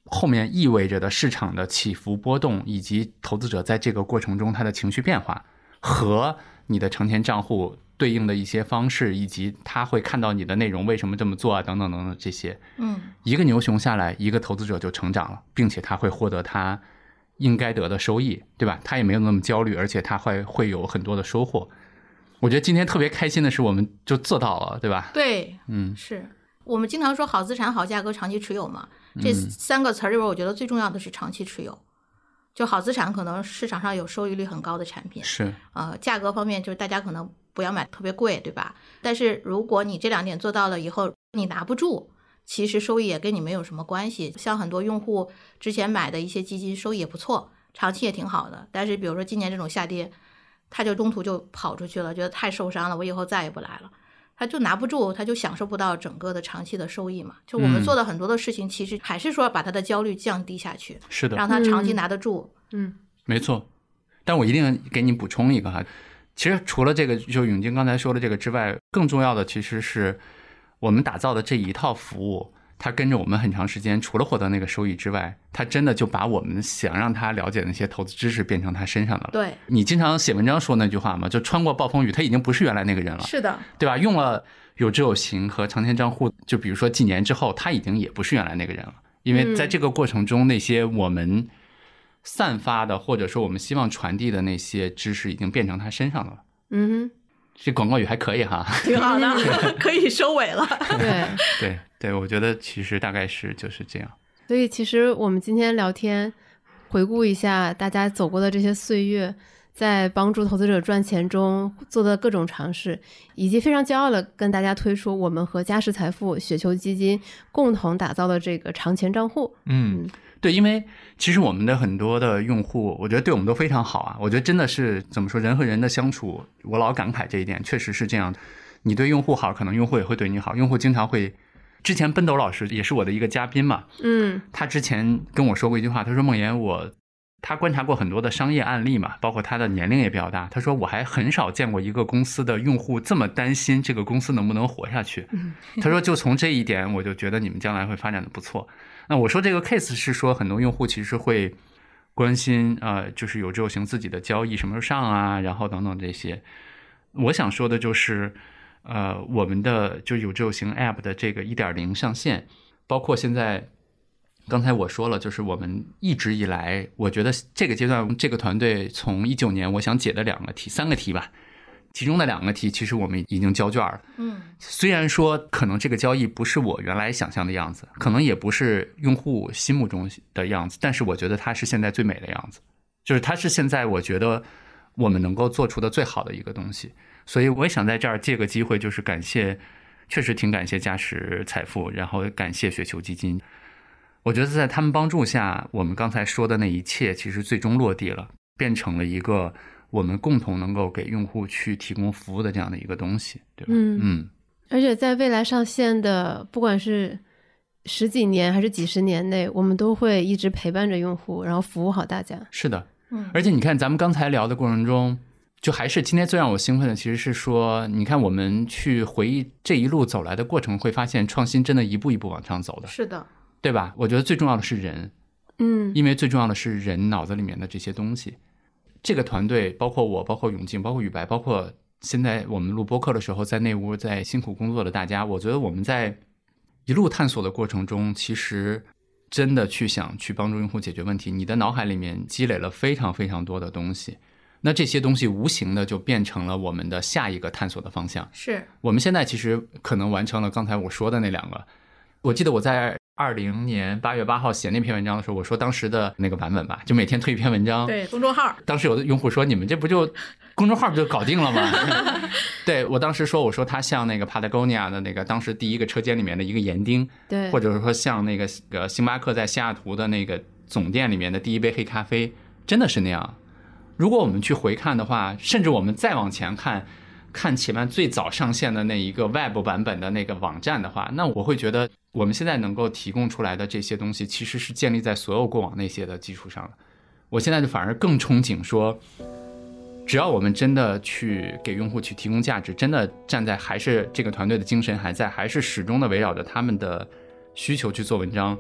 后面意味着的市场的起伏波动，以及投资者在这个过程中他的情绪变化，和你的成钱账户对应的一些方式，以及他会看到你的内容为什么这么做啊，等等等等这些，嗯，一个牛熊下来，一个投资者就成长了，并且他会获得他。应该得的收益，对吧？他也没有那么焦虑，而且他会会有很多的收获。我觉得今天特别开心的是，我们就做到了，对吧？对，嗯，是我们经常说好资产、好价格、长期持有嘛。这三个词儿里边，我觉得最重要的是长期持有。就好资产，可能市场上有收益率很高的产品，是呃，价格方面就是大家可能不要买特别贵，对吧？但是如果你这两点做到了以后，你拿不住。其实收益也跟你没有什么关系，像很多用户之前买的一些基金收益也不错，长期也挺好的。但是比如说今年这种下跌，他就中途就跑出去了，觉得太受伤了，我以后再也不来了，他就拿不住，他就享受不到整个的长期的收益嘛。就我们做的很多的事情，其实还是说把他的焦虑降低下去，是的，让他长期拿得住。嗯，没错。但我一定给你补充一个哈，其实除了这个，就永金刚才说的这个之外，更重要的其实是。我们打造的这一套服务，它跟着我们很长时间，除了获得那个收益之外，他真的就把我们想让他了解那些投资知识变成他身上的了。对，你经常写文章说那句话嘛，就穿过暴风雨，他已经不是原来那个人了。是的，对吧？用了有知有行和长天账户，就比如说几年之后，他已经也不是原来那个人了，因为在这个过程中，那些我们散发的或者说我们希望传递的那些知识，已经变成他身上的了。嗯哼。这广告语还可以哈，挺好的，可以收尾了。对对对，我觉得其实大概是就是这样。所以其实我们今天聊天，回顾一下大家走过的这些岁月，在帮助投资者赚钱中做的各种尝试，以及非常骄傲的跟大家推出我们和嘉实财富雪球基金共同打造的这个长钱账户。嗯。对，因为其实我们的很多的用户，我觉得对我们都非常好啊。我觉得真的是怎么说，人和人的相处，我老感慨这一点，确实是这样。你对用户好，可能用户也会对你好。用户经常会之前奔斗老师也是我的一个嘉宾嘛，嗯，他之前跟我说过一句话，他说梦妍我。他观察过很多的商业案例嘛，包括他的年龄也比较大。他说我还很少见过一个公司的用户这么担心这个公司能不能活下去。他说就从这一点，我就觉得你们将来会发展的不错。那我说这个 case 是说很多用户其实会关心啊，就是有志有行自己的交易什么时候上啊，然后等等这些。我想说的就是，呃，我们的就有志有行 app 的这个一点零上线，包括现在。刚才我说了，就是我们一直以来，我觉得这个阶段这个团队从一九年我想解的两个题、三个题吧，其中的两个题其实我们已经交卷了。嗯，虽然说可能这个交易不是我原来想象的样子，可能也不是用户心目中的样子，但是我觉得它是现在最美的样子，就是它是现在我觉得我们能够做出的最好的一个东西。所以我也想在这儿借个机会，就是感谢，确实挺感谢嘉实财富，然后感谢雪球基金。我觉得在他们帮助下，我们刚才说的那一切其实最终落地了，变成了一个我们共同能够给用户去提供服务的这样的一个东西，对吧？嗯嗯。而且在未来上线的，不管是十几年还是几十年内，我们都会一直陪伴着用户，然后服务好大家。是的，嗯。而且你看，咱们刚才聊的过程中，就还是今天最让我兴奋的，其实是说，你看我们去回忆这一路走来的过程，会发现创新真的一步一步往上走的。是的。对吧？我觉得最重要的是人，嗯，因为最重要的是人脑子里面的这些东西。这个团队包括我，包括永静，包括雨白，包括现在我们录播客的时候在内屋在辛苦工作的大家，我觉得我们在一路探索的过程中，其实真的去想去帮助用户解决问题，你的脑海里面积累了非常非常多的东西。那这些东西无形的就变成了我们的下一个探索的方向。是我们现在其实可能完成了刚才我说的那两个。我记得我在。二零年八月八号写那篇文章的时候，我说当时的那个版本吧，就每天推一篇文章。对，公众号。当时有的用户说：“你们这不就公众号不就搞定了吗？” 对我当时说：“我说它像那个 Patagonia 的那个当时第一个车间里面的一个园丁，对，或者说像那个呃星巴克在西雅图的那个总店里面的第一杯黑咖啡，真的是那样。如果我们去回看的话，甚至我们再往前看。”看且慢最早上线的那一个 Web 版本的那个网站的话，那我会觉得我们现在能够提供出来的这些东西，其实是建立在所有过往那些的基础上的。我现在就反而更憧憬说，只要我们真的去给用户去提供价值，真的站在还是这个团队的精神还在，还是始终的围绕着他们的需求去做文章，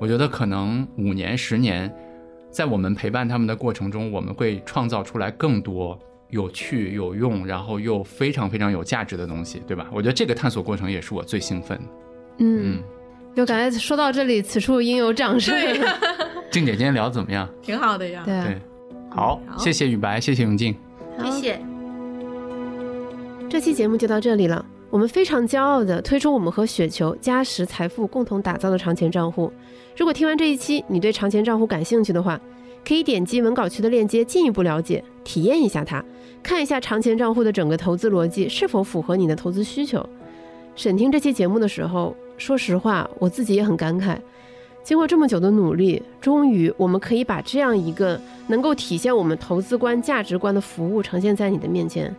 我觉得可能五年、十年，在我们陪伴他们的过程中，我们会创造出来更多。有趣、有用，然后又非常非常有价值的东西，对吧？我觉得这个探索过程也是我最兴奋的。嗯，就感觉说到这里，此处应有掌声。静姐今天聊的怎么样？挺好的呀。对，好，谢谢雨白，谢谢永静，谢谢。这期节目就到这里了。我们非常骄傲地推出我们和雪球、嘉实财富共同打造的长钱账户。如果听完这一期，你对长钱账户感兴趣的话，可以点击文稿区的链接进一步了解、体验一下它。看一下长钱账户的整个投资逻辑是否符合你的投资需求。审听这期节目的时候，说实话，我自己也很感慨。经过这么久的努力，终于我们可以把这样一个能够体现我们投资观、价值观的服务呈现在你的面前。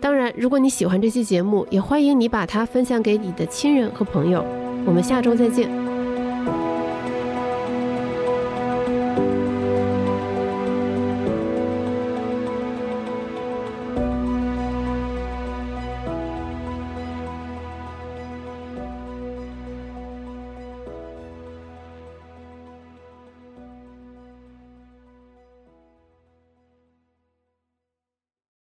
当然，如果你喜欢这期节目，也欢迎你把它分享给你的亲人和朋友。我们下周再见。